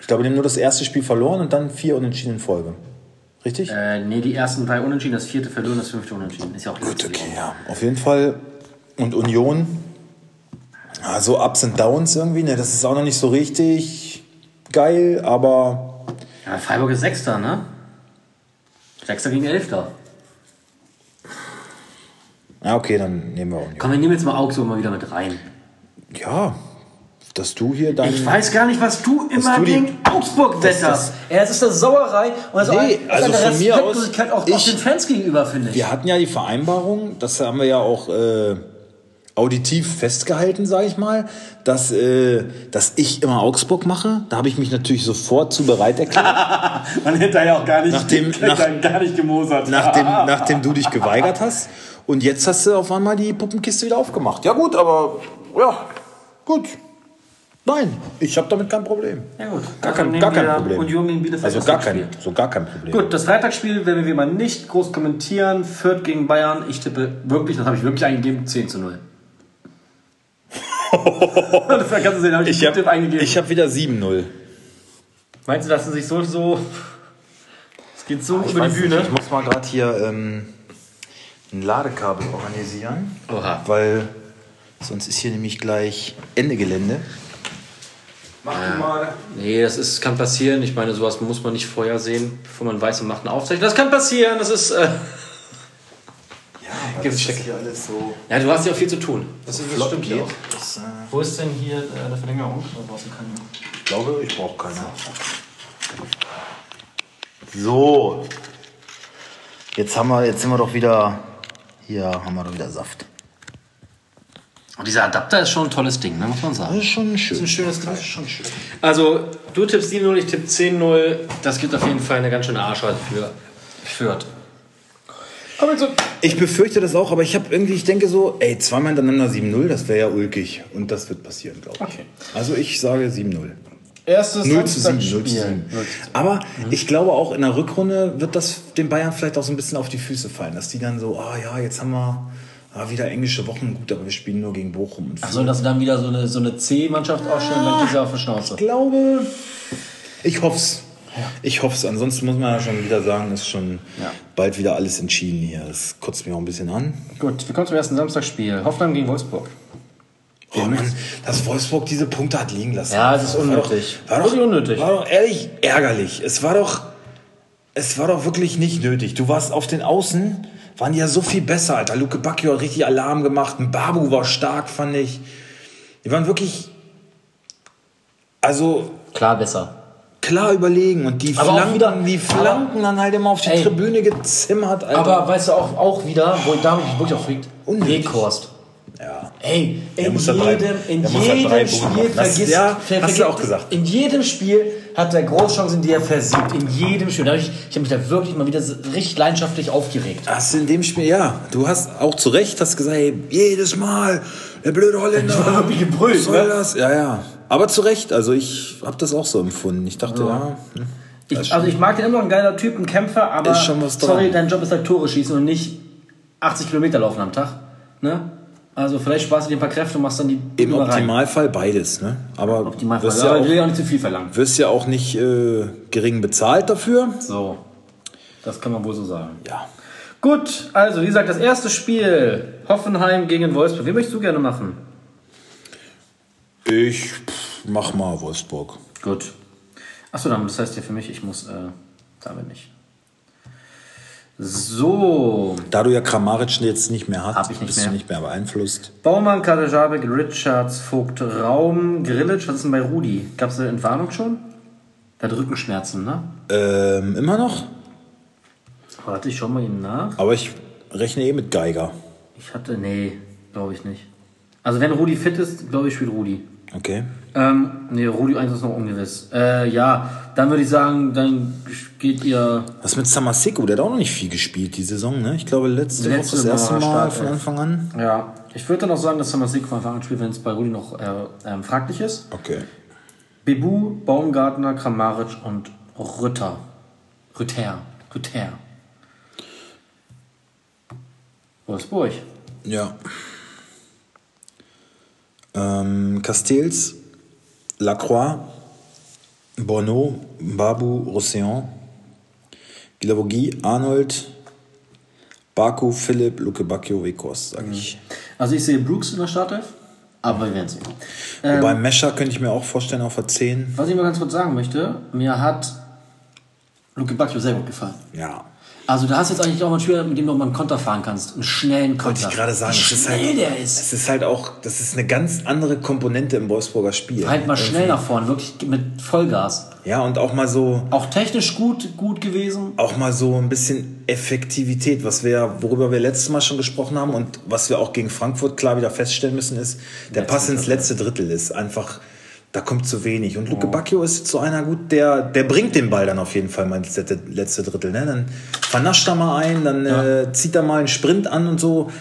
Ich glaube, die haben nur das erste Spiel verloren und dann vier Unentschieden in Folge. Richtig? Äh, nee, die ersten drei Unentschieden, das vierte verloren, das fünfte Unentschieden. Ist ja auch Gut, okay, ja. Auf jeden Fall. Und Union, ja, so Ups und Downs irgendwie, ne? Das ist auch noch nicht so richtig geil, aber Ja, Freiburg ist Sechster, ne? Sechster gegen Elfter. ja, okay, dann nehmen wir Union. Komm, wir nehmen jetzt mal Augsburg mal wieder mit rein. Ja, dass du hier dein. Ich weiß gar nicht, was du immer du gegen Augsburg wetterst. Ja, es ist eine Sauerei und also, Nee, das also ist eine mir aus, Respektlosigkeit auch, auch ich- den Fans gegenüber, finde ich. Wir hatten ja die Vereinbarung, das haben wir ja auch äh, auditiv festgehalten, sage ich mal, dass, äh, dass ich immer Augsburg mache. Da habe ich mich natürlich sofort zu bereit erklärt, Man hätte da ja auch gar nicht, Nachdem- nach- gar nicht gemosert. nachdem, nachdem du dich geweigert hast. Und jetzt hast du auf einmal die Puppenkiste wieder aufgemacht. Ja gut, aber ja, gut. Nein, ich habe damit kein Problem. Ja gut. Gar kein- nehmen gar kein Problem. Union gegen Bielefeld. Also gar kein, so gar kein Problem. Gut, das Freitagsspiel werden wir wie immer nicht groß kommentieren. Fürth gegen Bayern. Ich tippe wirklich, das habe ich wirklich eingegeben, 10 zu 0. das kannst du sehen, habe ich, Ich habe hab wieder 7-0. Meinst du, dass sie sich so, so. Es geht so Ich über die weiß nicht, Bühne? Ich muss mal gerade hier ähm, ein Ladekabel organisieren. Oha. Weil sonst ist hier nämlich gleich Ende Gelände. Mach du mal. Nee, das ist, kann passieren. Ich meine, sowas muss man nicht vorher sehen, bevor man weiß, man macht eine Aufzeichnung. Das kann passieren. Das ist. Äh, Ja, Gib das Stecke. ist hier alles so ja, du hast ja auch viel zu tun. Das, ist, das stimmt geht. Das, äh, Wo ist denn hier äh, eine Verlängerung? Da brauchst du keine. ich glaube, ich brauche keine. So. Jetzt haben wir, jetzt sind wir doch wieder. Hier haben wir doch wieder Saft. Und dieser Adapter ist schon ein tolles Ding, ne, muss man sagen. Das ist schon schön. ein schönes Ding. Das ist schon schön. Also, du tippst 7-0, ich tippe 10-0. Das gibt auf jeden Fall eine ganz schöne Arschreise für Fürth. Ich befürchte das auch, aber ich habe irgendwie, ich denke so, ey, zweimal hintereinander 7-0, das wäre ja ulkig. Und das wird passieren, glaube ich. Okay. Also ich sage 7-0. Erstes 0 zu 7, 0 zu Samstagsspiel. 7. Aber ich glaube auch in der Rückrunde wird das den Bayern vielleicht auch so ein bisschen auf die Füße fallen, dass die dann so, ah ja, jetzt haben wir ah, wieder englische Wochen, gut, aber wir spielen nur gegen Bochum. Und Ach so, dass sie dann wieder so eine, so eine C-Mannschaft aufstellen, dann kriegst du auf die Schnauze. ich glaube, ich Ich hoffe es. Ansonsten muss man ja schon wieder sagen, ist schon Ja. bald wieder alles entschieden hier. Das kotzt mich auch ein bisschen an. Gut, wir kommen zum ersten Samstagsspiel. Hoffenheim gegen Wolfsburg. Oh Mann, dass Wolfsburg diese Punkte hat liegen lassen. Ja, es ist War unnötig. Doch, war doch, unnötig. War doch ehrlich ärgerlich. Es war doch, es war doch wirklich nicht nötig. Du warst auf den Außen, waren die ja so viel besser, Alter. Luke Bacchio hat richtig Alarm gemacht. Ein Babu war stark, fand ich. Die waren wirklich, also Klar besser. Klar überlegen. Und die Aber Flanken, wieder- die Flanken dann halt immer auf die Ey. Tribüne gezimmert, Alter. Aber weißt du auch, auch wieder, wo ich da mich wirklich aufregt. Weghorst. ja. Ey, in drei- jedem, in jedem Spiel vergisst, ja, ver- hast du auch gesagt. In jedem Spiel hat er Großchancen, die er versiebt. In jedem Spiel. Da hab ich ich habe mich da wirklich mal wieder richtig leidenschaftlich aufgeregt. Hast du in dem Spiel, ja, du hast auch zu Recht hast gesagt, hey, jedes Mal, der blöde Holländer. Ich war gebrüllt, soll ne? das? Ja, ja. Aber zu Recht, also ich habe das auch so empfunden. Ich dachte, ja, hm, Ich, also ich mag den immer noch ein geiler Typ, ein Kämpfer, aber sorry, dein Job ist halt Tore schießen und nicht 80 Kilometer laufen am Tag. Ne? Also vielleicht sparst du dir ein paar Kräfte und machst dann die im rein. Optimalfall beides, ne? Aber Optimalfall. wirst Ja, ja, will auch, ja auch nicht zu viel verlangen. wirst ja auch nicht äh, gering bezahlt dafür. So, das kann man wohl so sagen. Ja. Gut, also wie gesagt, das erste Spiel Hoffenheim gegen Wolfsburg. Wie möchtest du gerne machen? Ich pff, mach mal Wolfsburg. Gut. Achso, dann das heißt ja für mich, ich muss äh, damit nicht. So, Da du ja Kramaric jetzt nicht mehr hast, ich nicht bist mehr. du nicht mehr beeinflusst. Baumann, Kadejabek, Richards, Vogt, Raum, Grillitsch. Was ist denn bei Rudi? Gab es eine Entwarnung schon? Der hat Rückenschmerzen, ne? Ähm, immer noch? Warte, ich schau mal ihm nach. Aber ich rechne eh mit Geiger. Ich hatte, nee, glaube ich nicht. Also wenn Rudi fit ist, glaube ich, spielt Rudi. Okay. Ähm, nee, Rudi 1 ist noch ungewiss. Äh, ja, dann würde ich sagen, dann geht ihr. Was mit Samaseko? Der hat auch noch nicht viel gespielt die Saison, ne? Ich glaube, letzte, Letzte Woche das erste Mal Startelf. von Anfang an. Ja, ich würde dann auch sagen, dass Samasik von Anfang an spielt, wenn es bei Rudi noch äh, ähm, fraglich ist. Okay. Bebu, Baumgartner, Kramaric und Rütter. Rütter. Rütter. Wolfsburg. Ja. Ähm, Castells, Lacroix, Bono, Babu, Roussillon, Guilavogui, Arnold, Baku, Philipp, Luke Bacchio, Wekos, sage ich. Also ich sehe Brooks in der Startelf, aber wir werden sehen. Wobei Mescher könnte ich mir auch vorstellen auf der 10. Was ich mal ganz kurz sagen möchte, mir hat Luke Bacchio sehr gut gefallen. Ja. Also da hast du jetzt eigentlich auch mal einen Spieler, mit dem du mal einen Konter fahren kannst. Einen schnellen Konter. Wollte ich gerade sagen. Wie es ist schnell halt, der ist. Es ist halt auch, das ist eine ganz andere Komponente im Wolfsburger Spiel. Halt mal schnell nach vorne, wirklich mit Vollgas. Ja, und auch mal so, Auch technisch gut, gut gewesen. auch mal so ein bisschen Effektivität, was wir, worüber wir letztes Mal schon gesprochen haben und was wir auch gegen Frankfurt klar wieder feststellen müssen, ist, der Letzte Pass ins letzte Drittel ist einfach, da kommt zu wenig. Und Oh. Luke Bacchio ist so einer gut, der, der bringt den Ball dann auf jeden Fall mal ins letzte, letzte Drittel. Ne? Dann vernascht er mal ein, dann äh, zieht er mal einen Sprint an und so.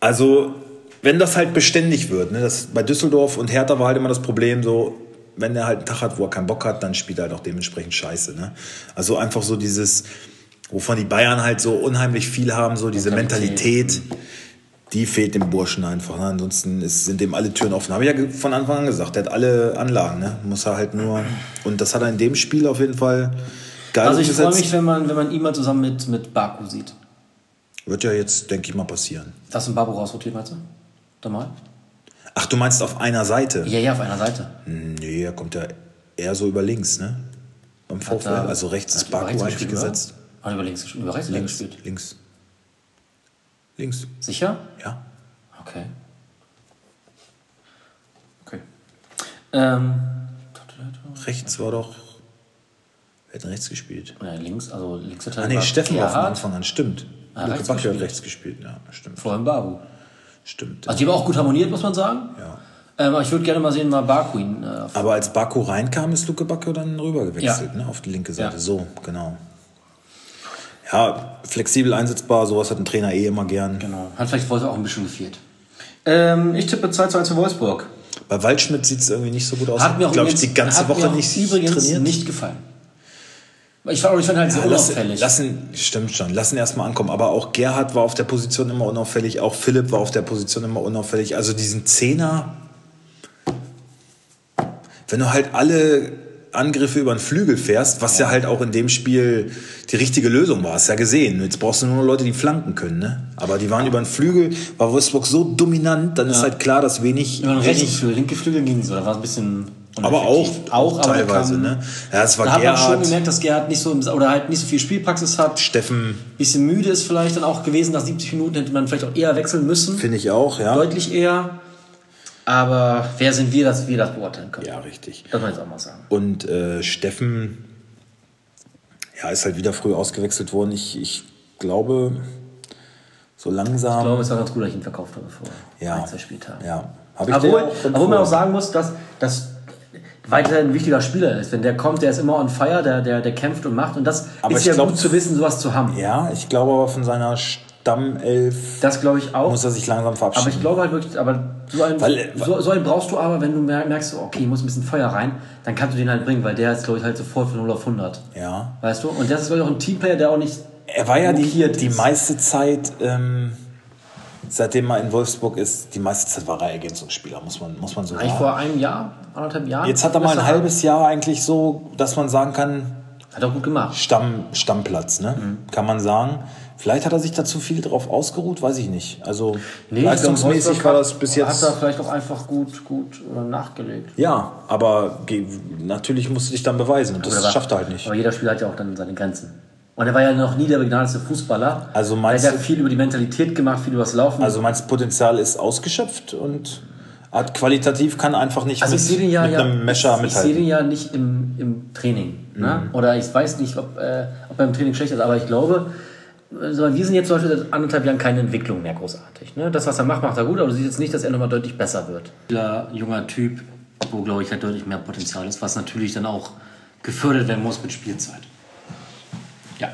Also, wenn das halt beständig wird, ne, das bei Düsseldorf und Hertha war halt immer das Problem, so, wenn er halt einen Tag hat, wo er keinen Bock hat, dann spielt er halt auch dementsprechend scheiße. Ne? Also einfach so dieses, wovon die Bayern halt so unheimlich viel haben, so diese Mentalität. Mentalität, die fehlt dem Burschen einfach. Ne? Ansonsten ist, sind dem alle Türen offen. Habe ich ja von Anfang an gesagt, der hat alle Anlagen, ne? muss er halt nur, und das hat er in dem Spiel auf jeden Fall geil Also ich freue mich, wenn man, wenn man ihn mal zusammen mit, mit Baku sieht. Wird ja jetzt, denke ich mal, passieren. Hast du einen Babu rausrotiert, meinst du? Da mal? Ach, du meinst auf einer Seite? Ja, ja, auf einer Seite. Nee, er kommt ja eher so über links, ne? Beim VfL. Also rechts ist Baku eigentlich gesetzt. Hat er über links gespielt? Über rechts Links. gespielt? Links. Links. Sicher? Ja. Okay. Okay. Ähm, Rechts war doch. Wer hat denn rechts gespielt? ja, links, also links der Ah, nee, Steffen war von Anfang an. Stimmt. Ah, Luke Bacchio hat rechts gespielt. Ja, stimmt. Florian Babu. Stimmt. Also die haben auch gut harmoniert, muss man sagen. Ja. Ähm, aber ich würde gerne mal sehen, mal Baku ihn. Äh, Aber als Baku reinkam, ist Luke Bacchio dann rüber gewechselt, Ja. ne? Auf die linke Seite. Ja. So, genau. Ja, flexibel einsetzbar, sowas hat ein Trainer eh immer gern. genau. Hat vielleicht Wolf auch ein bisschen gefehlt. Ähm, ich tippe 2 zu 1 für Wolfsburg. Bei Waldschmidt sieht es irgendwie nicht so gut aus. Hat mir auch glaube ich, die ganze Woche nicht übrigens trainiert. nicht gefallen. Ich fand, ich fand halt sehr Ja, lass, unauffällig. lassen, stimmt schon, lassen erstmal ankommen. Aber auch Gerhard war auf der Position immer unauffällig, auch Philipp war auf der Position immer unauffällig. Also diesen Zehner, wenn du halt alle Angriffe über den Flügel fährst, was ja. halt auch in dem Spiel die richtige Lösung war, hast ja gesehen. Jetzt brauchst du nur Leute, die flanken können. Ne? Aber die waren über den Flügel, war Wolfsburg so dominant, dann ist halt klar, dass wenig, Über den rechten Flügel, linke Flügel ging so, da war es ein bisschen. aber auch, auch aber da teilweise. kam- ne? Ja, es war Da hat man schon Gerhard, gemerkt, dass Gerhard nicht so oder halt nicht so viel Spielpraxis hat. Steffen, Bisschen müde ist vielleicht dann auch gewesen. Nach 70 Minuten hätte man vielleicht auch eher wechseln müssen. finde ich auch, ja. Deutlich eher. Aber wer sind wir, dass wir das beurteilen können? Ja, richtig. Das muss jetzt auch mal sagen. Und äh, Steffen ja, ist halt wieder früh ausgewechselt worden. Ich, ich glaube, so langsam. Ich glaube, es war ganz gut, dass ich ihn verkauft habe vor ja, ein, zwei Spieltagen. ja. Hab ich Obwohl, obwohl man auch sagen muss, dass das weiterhin ein wichtiger Spieler ist. Wenn der kommt, der ist immer on fire, der, der, der kämpft und macht. Und das Aber ist ich ja glaub- gut zu wissen, sowas zu haben. Ja, ich glaube aber von seiner Stammelf Das glaube ich auch. muss er sich langsam verabschieden. Aber ich glaube halt wirklich, aber so einen, Weil- so, so einen brauchst du aber, wenn du mer- merkst, okay, ich muss ein bisschen Feuer rein, dann kannst du den halt bringen, weil der ist, glaube ich, halt sofort von 0 auf 100. ja. Weißt du? Und das ist, glaube ich, auch ein Teamplayer, der auch nicht. Er war ja die, die ist. meiste Zeit, ähm, seitdem er in Wolfsburg ist, die meiste Zeit war er Ergänzungsspieler, muss man, muss man so Eigentlich sagen. vor einem Jahr, anderthalb Jahren. Jetzt hat er mal ein halbes Jahr eigentlich so, dass man sagen kann, Hat er gut gemacht. Stamm, Stammplatz, ne? Mhm. Kann man sagen. Vielleicht hat er sich da zu viel drauf ausgeruht, weiß ich nicht. Also Nee, leistungsmäßig war das bis jetzt. Hat er vielleicht auch einfach gut, gut äh, nachgelegt. Ja, aber natürlich musst du dich dann beweisen und das Aber- schafft er halt nicht. Aber jeder Spieler hat ja auch dann seine Grenzen. Und er war ja noch nie der begnadete Fußballer. Also er meinst hat ja viel über die Mentalität gemacht, viel über das Laufen. Also meinst du, Potenzial ist ausgeschöpft und hat qualitativ kann einfach nicht Also mit, ich sehe den ja, mit ja einem Messer ich sehe den mithalten. ja nicht im, im Training. Mhm. Ne? Oder ich weiß nicht, ob, äh, ob er im Training schlecht ist, aber ich glaube, also wir sind jetzt zum Beispiel seit anderthalb Jahren keine Entwicklung mehr großartig. Ne? Das, was er macht, macht er gut, aber du siehst jetzt nicht, dass er nochmal deutlich besser wird. Dieser junger Typ, wo glaube ich halt deutlich mehr Potenzial ist, was natürlich dann auch gefördert werden muss mit Spielzeit. Ja.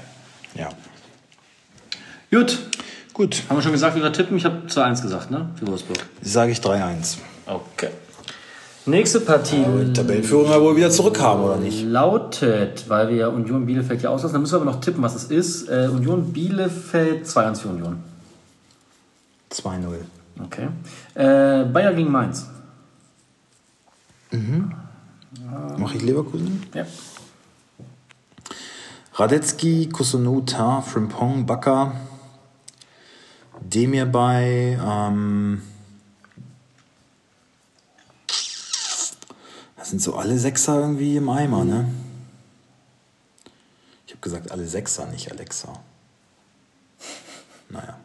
Ja. Gut. Gut, Haben wir schon gesagt, wie wir tippen? Ich habe 2-1 gesagt, ne? Für Wolfsburg. sage ich 3-1. Okay. Nächste Partie Tabellenführung ja wohl wieder zurückhaben, oder nicht? lautet, weil wir ja Union Bielefeld hier auslassen, dann müssen wir aber noch tippen, was es ist. Äh, Union Bielefeld 2-1 für Union. 2-0. Okay. Äh, Bayer gegen Mainz. Mache ich Leverkusen? Ja. Radetzky, Kusunuta, Frimpong, Bakker, Demir bei, ähm, das sind so alle Sechser irgendwie im Eimer, ne? Ich habe gesagt, alle Sechser, nicht Alexa. Naja.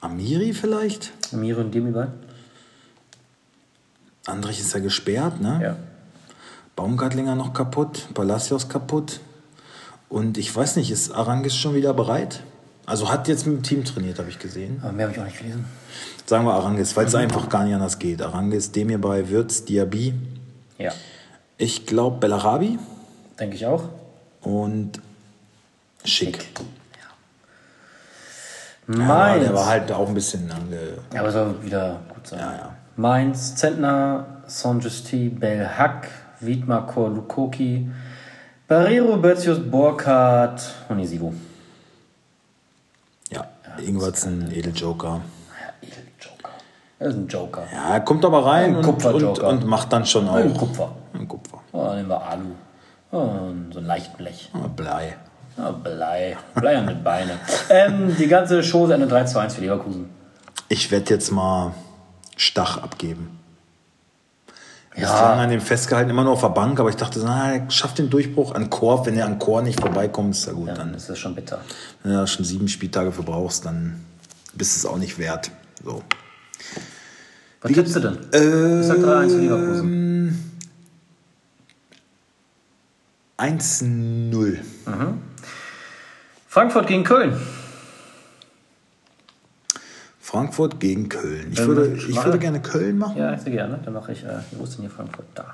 Amiri vielleicht? Miro und Demirbay? Andrich ist ja gesperrt, ne? Ja. Baumgartlinger noch kaputt, Palacios kaputt. Und ich weiß nicht, ist Arangis schon wieder bereit? Also hat jetzt mit dem Team trainiert, habe ich gesehen. Aber mehr habe ich auch nicht gelesen. Sagen wir Arangis, weil es einfach gar nicht anders geht. Arangis, Demirbay, Würz, Diaby. Ja. Ich glaube Bellarabi Denke ich auch. und Schick. Ja, Mainz. der war halt auch ein bisschen ange... Ja, aber soll wieder gut sein. Ja, ja. Mainz, Zentner, Saint-Justi, Belhack, Wiedmar, Kor, Lukoki, Barrero, Bertius, Burkhardt, Onisivo. Ingwertsen, Edeljoker. Ja, Edeljoker. Das ist ein Joker. Ja, er kommt aber rein Ein und, und, und macht dann schon auch... Ein Kupfer. Ein Kupfer. Oh, dann nehmen wir Alu. Oh, so ein Leichtblech. Ah, Blei. Oh, Blei. Blei an den Beine. ähm, die ganze Chose endet 3 zu 1 für Leverkusen. Ich werde jetzt mal Stach abgeben. Ja. Bislang an dem festgehalten, immer nur auf der Bank, aber ich dachte, na, er schafft den Durchbruch an Korb. Wenn er an Korb nicht vorbeikommt, ist ja gut. Ja, Dann, dann ist das schon bitter. wenn du da schon sieben Spieltage für brauchst, dann bist du es auch nicht wert. So. Was tippst du denn? ich sag 3-1 für Leverkusen. 1-0. Frankfurt gegen Köln. Frankfurt gegen Köln. Ich Ähm, würde, ich mal- würde gerne Köln machen. Ja, sehr gerne. Dann mache ich, äh, wo ist denn hier Frankfurt? Da.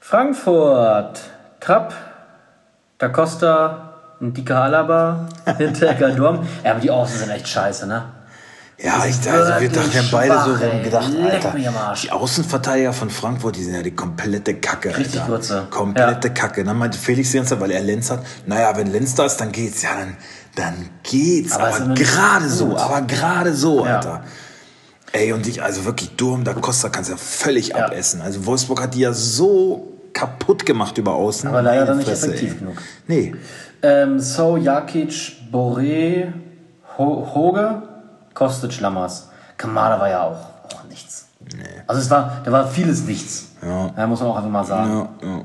Frankfurt. Trapp, Da Costa, ein dicker Alaba, Hinteregger, Dorm. Ja, aber die Außen sind echt scheiße, ne? Ja, ich, also wir dachten ja beide so, wir haben ey. gedacht, Leck Alter, die Außenverteidiger von Frankfurt, die sind ja die komplette Kacke, Richtig Alter. Grütze. Komplette Ja. Kacke. Dann meinte Felix Zeit, weil er Lenz hat, naja, wenn Lenz da ist, dann geht's. Ja, dann, dann geht's. Aber Aber, gerade so, aber gerade so, Ja. Alter. Ey, und ich, also wirklich, Durm, da Costa kannst du ja völlig Ja. abessen. Also Wolfsburg hat die ja so kaputt gemacht über außen. Aber leider dann nicht effektiv ey. genug. Nee. Ähm, so, Jakic, Boré, Ho Hoge, Kostic, Lammers. Kamada war ja auch oh, nichts. Also es war, da war vieles nichts. Ja. muss man auch einfach mal sagen. Ja, ja.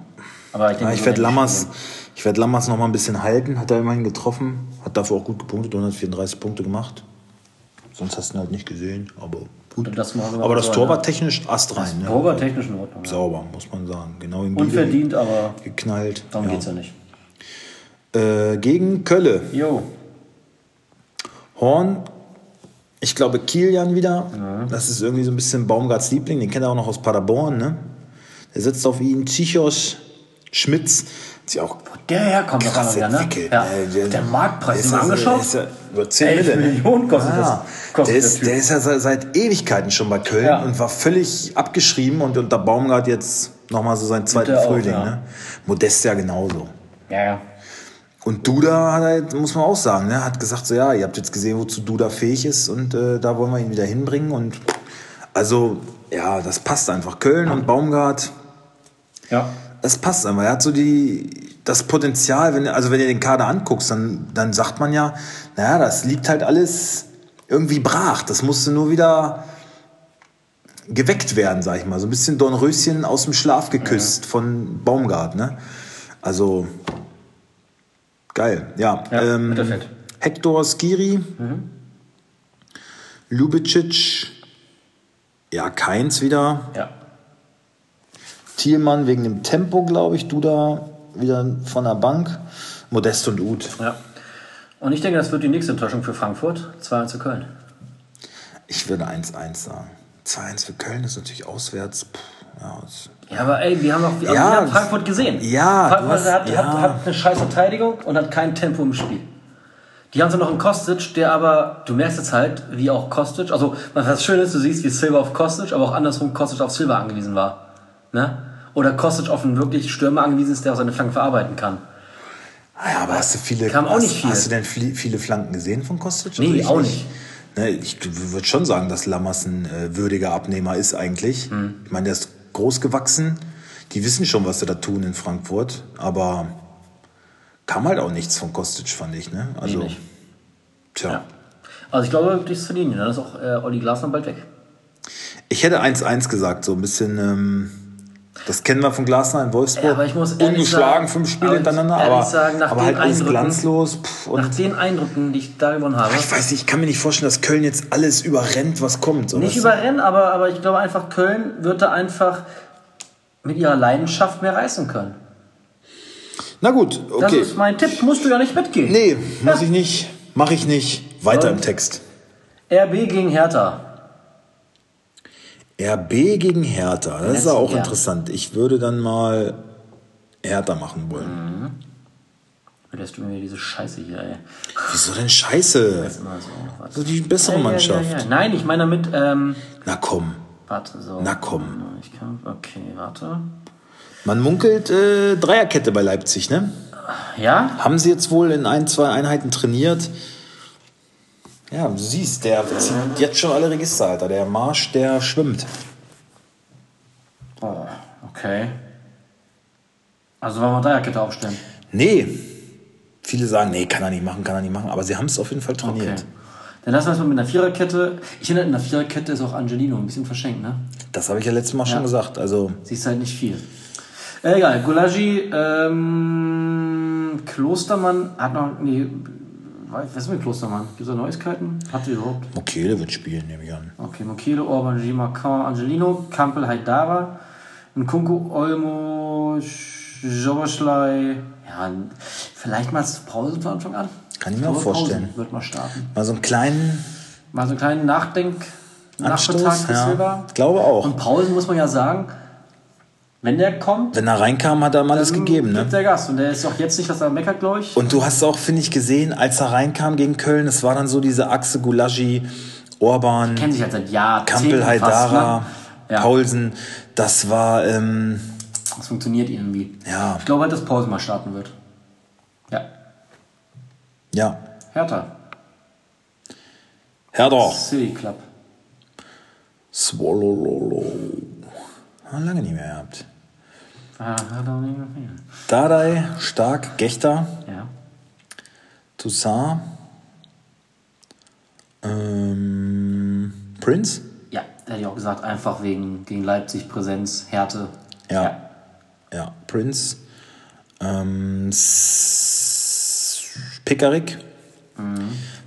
Aber ich denke, ich werde Lammers, spielen. Ich werd Lammers noch mal ein bisschen halten. Hat er immerhin getroffen. Hat dafür auch gut gepunktet. 134 Punkte gemacht. Sonst hast du ihn halt nicht gesehen. Aber gut. Das aber das Tor war technisch astrein. Ne? Tor war technisch in Ordnung. Ja. Sauber, muss man sagen. Genau im Unverdient, aber geknallt. darum ja. geht's ja nicht. Äh, gegen Kölle. Jo. Horn. Ich glaube Kilian wieder. Das ist irgendwie so ein bisschen Baumgarts Liebling. Den kennt er auch noch aus Paderborn. Ne? Der sitzt auf ihn. Psychos Schmitz. Hat sich auch Der herkommt einmal wieder, ne? Ja. Äh, Der, Marktpreis, der wir ist ja- angeschaut. der ist ja über 10 11 Mille, ne? Millionen kostet das. Ja, Kostet der, der ist, Typ. der ist ja seit, Ewigkeiten schon bei Köln Ja. und war völlig abgeschrieben und unter Baumgart jetzt nochmal so seinen zweiten der auch, Frühling. ja. Ne? Modest ja genauso. Ja, ja. Und Duda hat halt, muss man auch sagen, ne, hat gesagt, so ja, ihr habt jetzt gesehen, wozu Duda fähig ist und äh, da wollen wir ihn wieder hinbringen. Und also, ja, das passt einfach. Köln und Baumgart, Ja. Das passt einfach. Er hat so die, das Potenzial, wenn, also wenn ihr den Kader anguckst, dann, dann sagt man ja, naja, das liegt halt alles irgendwie brach. Das musste nur wieder geweckt werden, sag ich mal. So ein bisschen Dornröschen aus dem Schlaf geküsst von Baumgart, ne? Also, geil, ja. Ja, ähm. Hector Skiri, Lubicic, ja, Keins wieder. Ja. Thielmann wegen dem Tempo, glaube ich, du da wieder von der Bank. Modest und Uth. ja. Und ich denke, das wird die nächste Enttäuschung für Frankfurt. 2-1 zu Köln. Ich würde 1-1 sagen. 2-1 für Köln ist natürlich auswärts. Puh, ja, Ja, aber ey, wir haben auch wir Ja, haben Frankfurt gesehen. ja, Frankfurt hast- hat, ja. hat, hat eine scheiß Verteidigung und hat kein Tempo im Spiel. Die haben so noch einen Kostic, der aber, du merkst jetzt halt, wie auch Kostic, also was schön ist, du siehst, wie Silva auf Kostic, aber auch andersrum Kostic auf Silva angewiesen war. Ne? Oder Kostic auf einen wirklich Stürmer angewiesen ist, der auch seine Flanken verarbeiten kann. Ah ja, aber hast du viele. Kam auch hast, nicht viel. Hast du denn viele, Flanken gesehen von Kostic? Nee, ich auch nicht. Ne, ich würde schon sagen, dass Lammers ein äh, würdiger Abnehmer ist eigentlich. Hm. Ich meine, der ist groß gewachsen. Die wissen schon, was sie da tun in Frankfurt. Aber kam halt auch nichts von Kostic, fand ich. Ne? Also, nicht. tja. Ja. Also ich glaube, die ist Linie, dann ist auch äh, Olli Glasner bald weg. Ich hätte 1-1 gesagt, so ein bisschen ähm, Das kennen wir von Glasner in Wolfsburg. Ja, aber ich muss ehrlich Ungeschlagen, sagen- fünf Spiele hintereinander, aber, sagen, nach aber den halt alles Eindrücken- glanzlos. Pff, Nach den Eindrücken, die ich da gewonnen habe. ich weiß nicht, ich kann mir nicht vorstellen, dass Köln jetzt alles überrennt, was kommt. Nicht überrennen, aber, aber ich glaube einfach, Köln wird da einfach mit ihrer Leidenschaft mehr reißen können. Na gut, Das okay. ist mein Tipp. Musst du ja nicht mitgehen. Nee, muss ich nicht, mache ich nicht. Weiter Und? im Text. RB gegen Hertha. RB gegen Hertha, das ist ja auch Jahr. interessant. Ich würde dann mal Hertha machen wollen. Lässt du mir diese Scheiße hier, ey. Wieso denn Scheiße? Ist immer so. Die bessere Ja, ja, Mannschaft. Ja, ja. Nein, ich meine damit, ähm, Na komm. warte, so. Na komm. Ich kann, okay, warte. Man munkelt äh, Dreierkette bei Leipzig, ne? Ja? Haben sie jetzt wohl in ein, zwei Einheiten trainiert? Ja, du siehst, der zieht jetzt schon alle Register, Alter. Der Marsch, der schwimmt. Oh, okay. Also wollen wir Dreierkette aufstellen? Nee. Viele sagen, nee, kann er nicht machen, kann er nicht machen. Aber sie haben es auf jeden Fall Okay. trainiert. Dann lassen wir es mal mit einer Viererkette. Ich finde, in der Viererkette ist auch Angelino ein bisschen verschenkt, ne? Das habe ich ja letztes Mal schon gesagt. Also, Siehst halt nicht viel. Äh, egal, Gulagi, ähm, Klostermann hat noch. Nee, was ist mit Klostermann? Gibt es da Neuigkeiten? Hat sie überhaupt? Mokele wird spielen, nehme ich an. Okay, Mokele, Orban, Gimacan, Angelino, Kampel, Haidara, Nkunku, Olmo, Joboschlei. Ja, vielleicht mal Pause von Anfang an. Kann ich mir auch vorstellen. Wird mal starten. Mal so einen kleinen Mal so einen kleinen Nachdenk. Anstoß. Nachmittag Ja. Ich glaube auch. Und Pausen muss man ja sagen, wenn der kommt, Wenn er reinkam, hat er ihm alles gegeben, ne? gibt der Gas. Und der ist auch jetzt nicht, dass er meckert, glaube ich. Und du hast auch, finde ich, gesehen, als er reinkam gegen Köln, es war dann so diese Achse Gulagi, Orban, kennen sich halt seit Jahren. Kampel, Haidara, Ja, Paulsen. Das war, ähm, das funktioniert irgendwie. Ja. Ich glaube halt, dass Pausen mal starten wird. Ja. ja, Hertha. Herder. City Club. Swallowlolo. Ah, lange nicht mehr gehabt. Ah, hat auch nicht mehr viel. Dardai, Stark, Gechter, Ja. Toussaint, ähm, Prince. Ja, hätte ich auch gesagt, einfach wegen gegen Leipzig, Präsenz, Härte. Ja. Ja, Prince. Ähm, Pickerick.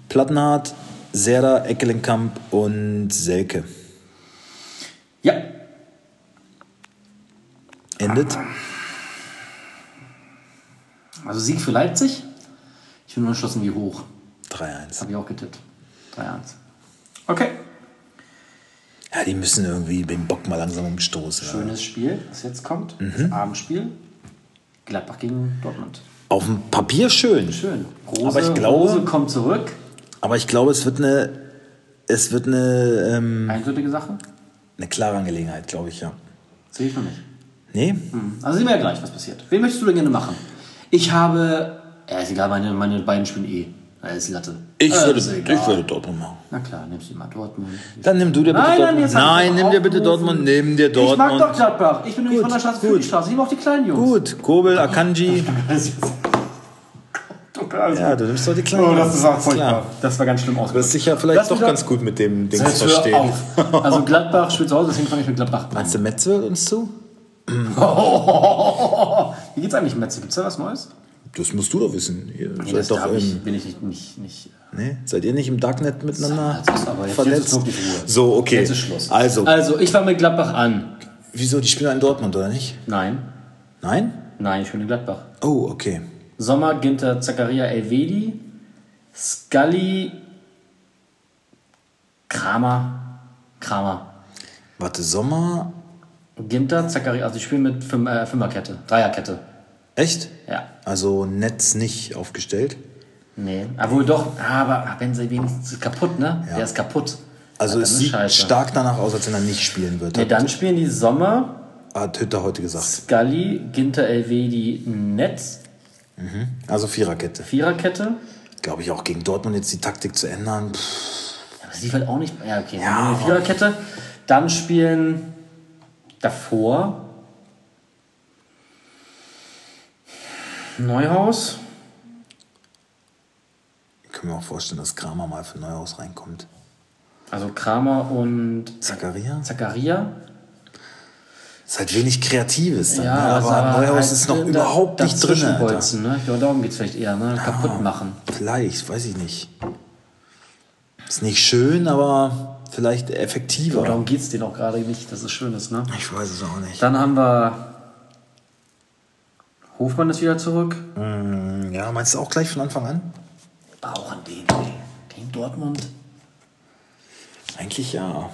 Plattenhardt, Serda, Eckelenkamp und Selke. Ja. Endet. Also Sieg für Leipzig. Ich bin unentschlossen, wie hoch. 3-1. Habe ich auch getippt. 3-1. Okay. Ja, die müssen irgendwie den Bock mal langsam umstoßen. Schönes Spiel, das jetzt kommt. Das Abendspiel. Gladbach gegen Dortmund. Auf dem Papier schön. Schön. Rose, Aber ich glaube- Rose kommt zurück. Aber ich glaube, es wird eine, es wird eine, ähm, Eindeutige Sache. eine klare Angelegenheit, glaube ich, ja. Sehe ich noch nicht. Nee? Also sehen wir ja gleich, was passiert. Wen möchtest du denn gerne machen? Ich habe. Ja, ist egal, meine, meine beiden spielen eh. Da ist Latte. Ich Äh, würde, ich würde Dortmund machen. Na klar, nimmst du mal Dortmund. Dann nimm du dir bitte Nein, nein, Dortmund. nein, doch nimm dir bitte. Dortmund. Nimm dir Ich mag Dortmund. doch Gladbach. Ich bin nämlich von der Straße für gut. die Straße. Ich mag auch die kleinen Jungs. Gut, Kobel, Akanji. Ja, du nimmst doch die Kleinen. Oh, das ist auch furchtbar. Das war ganz schlimm Du bist ausgedrückt. sicher vielleicht Lass doch ganz gut mit dem Ding verstehen. Also Gladbach spielt zu Hause, deswegen fange ich mit Gladbach an. Meinst du, Metz hört uns zu? Wie geht's eigentlich, Metze? Gibt's da was Neues? Das musst du doch wissen. Ihr Nee, seid doch im, ich, bin ich nicht, nicht, nicht nee? Seid ihr nicht im Darknet miteinander ist aber jetzt- verletzt? ist wirklich Ruhe. So, okay. Jetzt ist Schluss. Also, Also, ich fange mit Gladbach an. wieso, die spielen in Dortmund, oder nicht? Nein. Nein? Nein, ich bin in Gladbach. Oh, okay. Sommer, Ginter, Zakaria, Elvedi, Scully, Kramer, Kramer. Warte, Sommer. Ginter, Zakaria, also ich spiele mit Fünf, äh, Fünferkette, Dreierkette. Echt? Ja. Also Netz nicht aufgestellt. Nee, obwohl doch, aber wenn sie wenigstens kaputt, ne? Der ist kaputt. Also Ja, es sieht scheiße. stark danach aus, als wenn er nicht spielen wird. Nee, dann spielen die Sommer, Hat Hütter heute gesagt. Scully, Ginter, Elvedi, Netz, Also Viererkette. Viererkette. Glaube ich auch gegen Dortmund jetzt die Taktik zu ändern. Pff, Ja, das lief halt auch nicht. Ja, okay, Ja, Viererkette. Dann spielen davor Neuhaus. Ich kann mir auch vorstellen, dass Kramer mal für Neuhaus reinkommt. Also Kramer und Zakaria? Zakaria. Ist halt wenig Kreatives dann. Ja, ne? aber, aber Neuhaus halt ist noch da- überhaupt nicht drin. Ne? Glaube, darum geht es vielleicht eher. Ne? Kaputt machen. Vielleicht, weiß ich nicht. Ist nicht schön, aber vielleicht effektiver. Aber darum geht es denen auch gerade nicht, dass es schön ist. Ne? Ich weiß es auch nicht. Dann haben wir. Hofmann ist wieder zurück. Hm, Ja, meinst du auch gleich von Anfang an? Aber auch an den, ey. Den Dortmund. Eigentlich ja.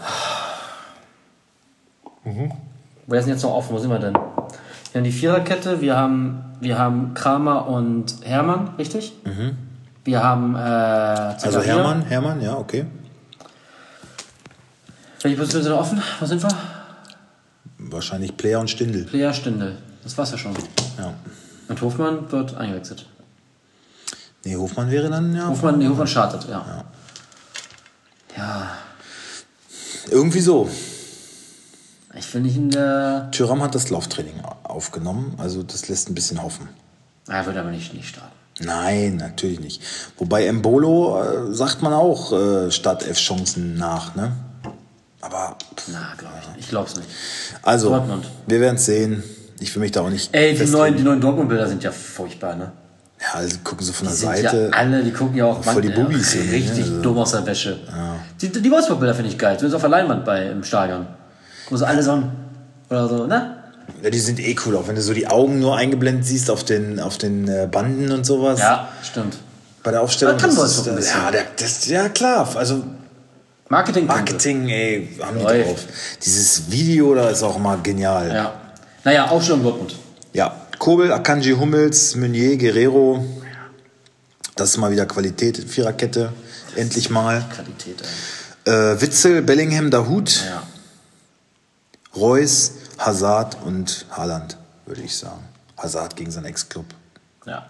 Wer ist denn jetzt noch offen? Wo sind wir denn? Wir haben die Viererkette, wir haben, wir haben Kramer und Hermann, richtig? Wir haben äh, Also. Hermann, Hermann, ja, okay. Welche Positionen sind offen? Wo sind wir? Wahrscheinlich Player und Stindel. Lea Stindel. Das war's ja schon. Ja. Und Hofmann wird eingewechselt. Nee, Hofmann wäre dann ja. Hofmann, nee, Hofmann startet, ja. Ja, Irgendwie so. ich will nicht in der. Tyram hat das Lauftraining aufgenommen, also das lässt ein bisschen hoffen. Er wird aber nicht, nicht starten. Nein, natürlich nicht. Wobei Embolo äh, sagt man auch äh, statt F-Chancen nach, ne? Aber pff, Na, glaube ich nicht. Ich glaube es nicht. also, Dortmund. wir werden es sehen. Ich will mich da auch nicht. Ey, die neuen, die neuen Dortmund-Bilder sind ja furchtbar, ne? Ja, also gucken sie von Die der Seite. ja alle, die gucken ja auch voll die Bubis hin, ne? richtig Also- dumm aus der Wäsche. Die, die Wolfsburg-Bilder finde ich geil. Zumindest auf der Leinwand bei, im Stadion. Wo so alle so ein, oder so, ne? Ja, die sind eh cool, auch wenn du so die Augen nur eingeblendet siehst auf den, auf den äh, Banden und sowas. Ja, stimmt. Bei der Aufstellung. Das kann das bisschen. ja, der, das, ja, klar. Also Marketing. Marketing, ey, haben die Läuft. drauf. Dieses Video da ist auch mal genial. Ja. Naja, Aufstellung Dortmund. Ja, Kobel, Akanji, Hummels, Meunier, Guerrero. Das ist mal wieder Qualität, Viererkette. Endlich mal. Qualität, ey. Äh, Witzel, Bellingham, Dahut, Ja. Reus, Hazard und Haaland, würde ich sagen. Hazard gegen seinen Ex-Club. Ja.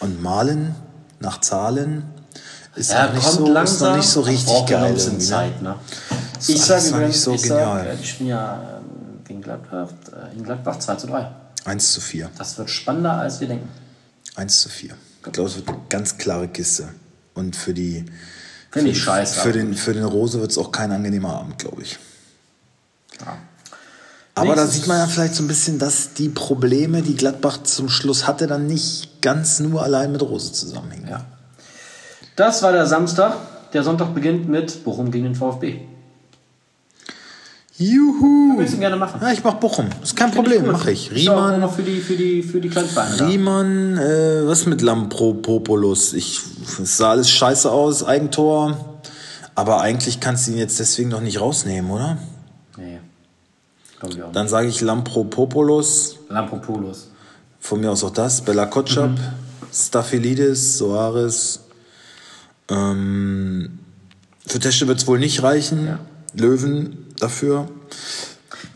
Und Malen nach Zahlen ist noch nicht kommt so, langsam. ist noch nicht so richtig ja geil. ein irgendwie, ne? Zeit, ne? Ist Ich sage noch übrigens, nicht so ich genial. sag, äh, die spielen ja ähm, gegen Gladbach, äh, in Gladbach 2 zu 3. 1 zu 4. Das wird spannender, als wir denken. 1 zu 4. Ich glaube, es wird eine ganz klare Kiste. Und für die. Finde ich scheiße. Für den, für den Rose wird es auch kein angenehmer Abend, glaube ich. Ja. Aber da Nächstes- sieht man ja vielleicht so ein bisschen, dass die Probleme, die Gladbach zum Schluss hatte, dann nicht ganz nur allein mit Rose zusammenhängen. Ja. Das war der Samstag. Der Sonntag beginnt mit Bochum gegen den VfB. Juhu! Willst du gerne machen? Ja, ich mach Bochum. Ist kein Finde Problem, gut. mache ich. Riemann, noch für die, für die, für die Kleinvereine. Riemann, äh, was mit Lampropopoulos? Ich, es sah alles scheiße aus, Eigentor. Aber eigentlich kannst du ihn jetzt deswegen noch nicht rausnehmen, oder? Nee. Glaube ich auch nicht. Dann sage ich Lampropopoulos, Lampropoulos. von mir aus auch das, Bella Kotschap, Mhm. Staphylidis, Soares. Ähm, für Tesche wird es wohl nicht reichen. Ja. Löwen dafür.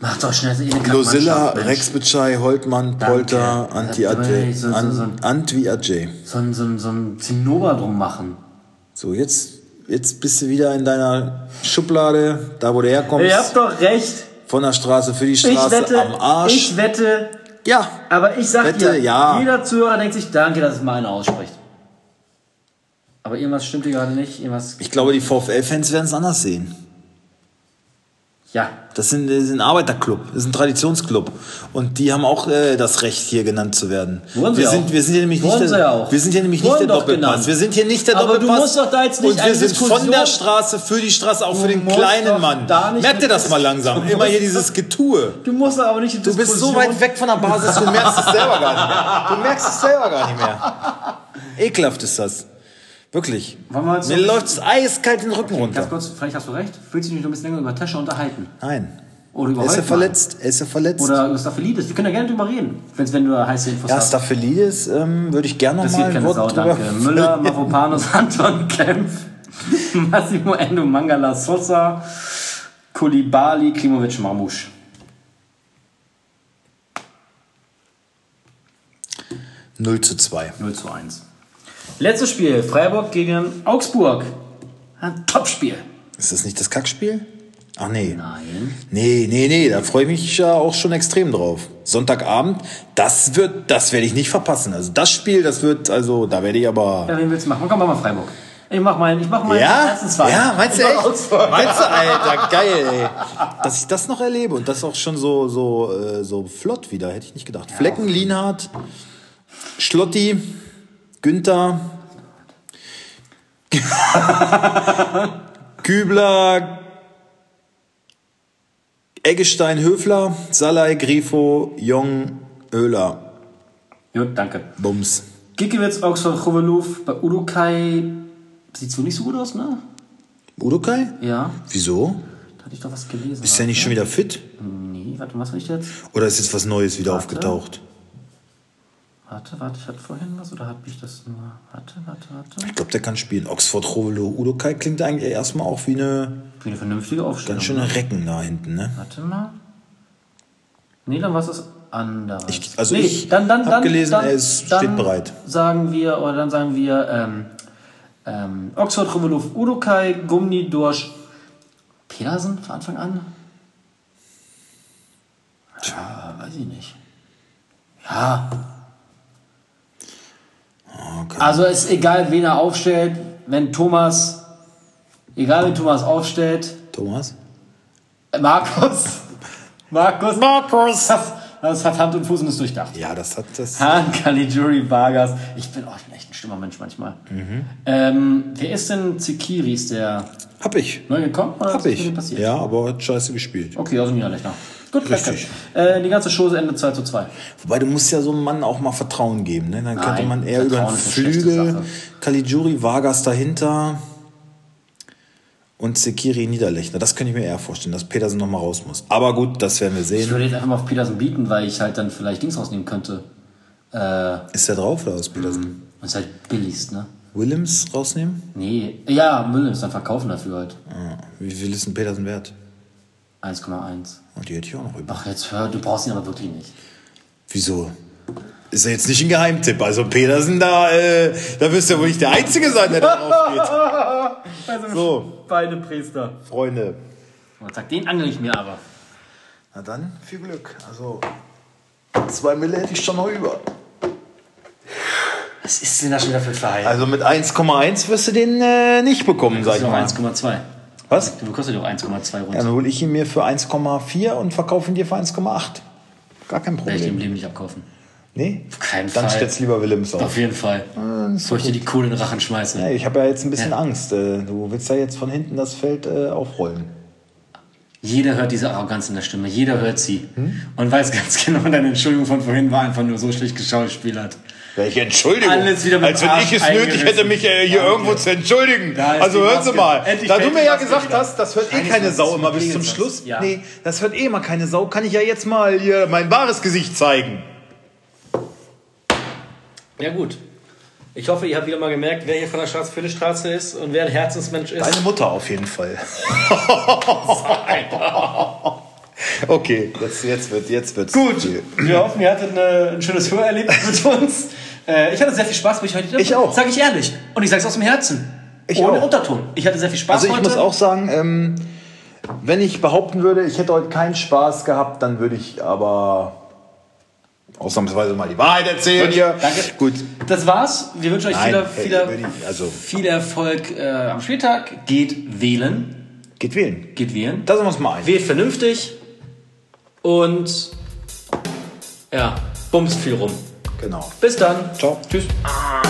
Mach doch schnell so eine Losilla. Rex Bitschei, Holtmann. Polter, Anti Ja, Ajay. so- so- so Antwi Ajay. So ein, so so ein Zinnober drum machen. So, jetzt, jetzt bist du wieder in deiner Schublade, da wo du herkommst. Ihr habt doch recht. Von der Straße für die Ich Straße wette, am Arsch. ich wette, ja, aber ich sag Wette, dir, ja. jeder Zuhörer denkt sich, danke, dass es mal einer ausspricht. Aber irgendwas stimmt hier gerade nicht. Irgendwas, ich glaube, die VfL-Fans werden es anders sehen. ja, Das sind, das ist ein Arbeiterclub, das ist ein Traditionsclub. Und die haben auch äh, das Recht, hier genannt zu werden. Sie wir, auch. sind, wir sind hier nämlich Wurden nicht sie der, ja auch. wir sind hier nämlich nicht der Doppelpass. genannt. Wir sind hier nicht der Aber du Doppelpass. musst doch da jetzt nicht Und wir sind von Diskussion- der Straße für die Straße, auch für Du den musst kleinen Mann. Merkt ihr das mal langsam? Du Immer hier dieses Getue. du musst aber nicht Du bist so weit weg von der Basis, du merkst es selber gar nicht mehr. Du merkst es selber gar nicht mehr. Ekelhaft ist das. Wirklich. Mir läuft es eiskalt den Rücken Ganz runter. kurz, vielleicht hast du recht. Fühlst du dich noch ein bisschen länger über Tesche unterhalten? Nein. Oder über Er ist ja Holtmann? verletzt. Er ist ja verletzt. Oder über Staphylidis. Wir können ja gerne drüber reden, wenn's, wenn du da heiße Infos ja, hast. Staphylidis ähm, würde ich gerne Das mal ein Wort Sau, drüber danke. Müller. Mavropanos, Anton Kempf, Massimo Endo, Mangala Sosa, Kulibali, Klimovic, Marmouche. 0 zu 2. 0 zu 1. Letztes Spiel, Freiburg gegen Augsburg. Ein Topspiel. Ist das nicht das Kackspiel? Ach nee. Nein. Nee, nee, nee, da freue ich mich ja auch schon extrem drauf. Sonntagabend, das wird, das werde ich nicht verpassen. Also das Spiel, das wird, also da werde ich aber. Ja, wen willst du machen? Komm, mach mal Freiburg. Ich mach meinen, ich mach meinen Ja? Ja, meinst du echt? Meinst du, Alter, geil, ey. Dass ich das noch erlebe und das auch schon so, so, äh, so flott wieder, hätte ich nicht gedacht. Flecken, Lienhardt, Schlotti, Günther, Kübler, Eggestein, Höfler, Salai, Grifo, Jong, Oehler, Gut, danke. Bums. Gikiewicz, Oxford, Choveluf, bei Udukai sieht so nicht so gut aus, ne? Udokai? Ja, Wieso? da hatte ich doch was gelesen. Ist der nicht schon wieder fit? Nee, warte, was war ich jetzt? Oder ist jetzt was Neues wieder Warte. aufgetaucht? Warte, warte, ich hatte vorhin was oder habe ich das nur? Warte, warte, warte. Ich glaube, der kann spielen. Oxford, Rovelo, Udokai klingt eigentlich erstmal auch wie eine Wie eine vernünftige Aufstellung. ganz schöne Recken da hinten, ne? Warte mal. Nee, dann war es das anderes. Ich- also nee, ich hab gelesen, er ist- steht bereit. Sagen wir, oder dann sagen wir, ähm, ähm, Oxford, Revoluf, Udokai, Gumni, Dorsch, Pedersen von Anfang an? Ja, weiß ich nicht. Ja. Also ist egal, wen er aufstellt, wenn Thomas, egal wen Thomas aufstellt, Thomas? Markus. Markus. Markus. Das, das hat Hand und Fuß und ist durchdacht. Ja, das hat das. Han, Caligiuri, Vargas. Ich bin, oh, ich bin echt ein schlimmer Mensch manchmal. Mhm. Ähm, wer ist denn Zikiri? Ist der Hab ich. neu gekommen? Oder Hab ich. passiert? Ja, aber hat scheiße gespielt. Okay, dem Niederlechner. Gut, Richtig. Äh, die ganze Chose endet 2 zu 2. Wobei du musst ja so einem Mann auch mal Vertrauen geben. Ne? Dann könnte Nein, man eher über Vertrauen den eine schlechte Flügel. Caligiuri, Vargas dahinter und Sekiri Niederlechner. Das könnte ich mir eher vorstellen, dass Petersen noch mal raus muss. Aber gut, das werden wir Ich sehen. würde jetzt einfach mal auf Petersen bieten, weil ich halt dann vielleicht Dings rausnehmen könnte. Äh, Ist der drauf oder aus Petersen? das ist halt billigst, ne? Williams rausnehmen? Nee, ja, ist dann verkaufen dafür halt. Ah, Wie viel ist ein Petersen wert? 1,1. Oh, die hätte ich auch noch über. Ach, jetzt hör, du brauchst ihn aber wirklich nicht. Wieso? Ist ja jetzt nicht ein Geheimtipp. Also Petersen, da, äh, da wirst du ja wohl nicht der Einzige sein, der da drauf geht. Also, So. Beide Priester. Freunde. Und sagt, den angel ich mir aber. Na dann, viel Glück. Also, zwei Mille hätte ich schon noch über. Was ist denn da schon wieder für Verhalten? Also mit 1,1 wirst du den äh, nicht bekommen, sag ich mal. 1,2. Was? Du kostet doch 1,2 rund. Ja, dann hole ich ihn mir für 1,4 und verkaufe ihn dir für 1,8. Gar kein Werde ich im Problem. Leben nicht abkaufen. Nee? Auf keinen Dann Fall. stellst lieber Willems auf. Auf jeden Fall. Bevor ich dir die Kohle in den Rachen schmeiße. Hey, ich habe ja jetzt ein bisschen Ja. Angst. Äh, Du willst ja jetzt von hinten das Feld äh, aufrollen. Jeder hört diese Arroganz in der Stimme. Jeder hört sie. Und weiß ganz genau, deine Entschuldigung von vorhin war einfach nur so schlecht geschauspielert. Welche Entschuldigung? Alles wieder mit Als wenn ich es nötig hätte, mich äh, hier Danke. irgendwo zu entschuldigen. Also die hören Sie mal, Endlich da du mir die ja gesagt wieder. hast, das hört eh keine Sau immer bis zum. Schluss. Ja. Nee, das hört eh immer keine Sau. Kann ich ja jetzt mal hier mein wahres Gesicht zeigen. Ja, gut. Ich hoffe, ihr habt wieder mal gemerkt, wer hier von der Straße ist und wer ein Herzensmensch ist. Deine Mutter auf jeden Fall. okay, jetzt, jetzt wird jetzt wird's. Gut, wir hoffen, ihr hattet eine, ein schönes Hörerlebnis mit uns. Äh, ich hatte sehr viel Spaß, wo ich heute hier Ich auch. Sag ich ehrlich. Und ich sag's aus dem Herzen. Ich Ohne auch. Unterton. Ich hatte sehr viel Spaß Also ich heute. muss auch sagen, ähm, wenn ich behaupten würde, ich hätte heute keinen Spaß gehabt, dann würde ich aber ausnahmsweise mal die Wahrheit erzählen Gut, hier. danke. Gut. Das war's. Wir wünschen euch Nein, viel, äh, viel, ich- also- viel Erfolg äh, am Spieltag. Geht wählen. Geht wählen. Geht wählen. Da sind wir uns mal ein. Wählt vernünftig und ja, bumst viel rum. Genau. Bis dann. Ciao. Tschüss. Ah.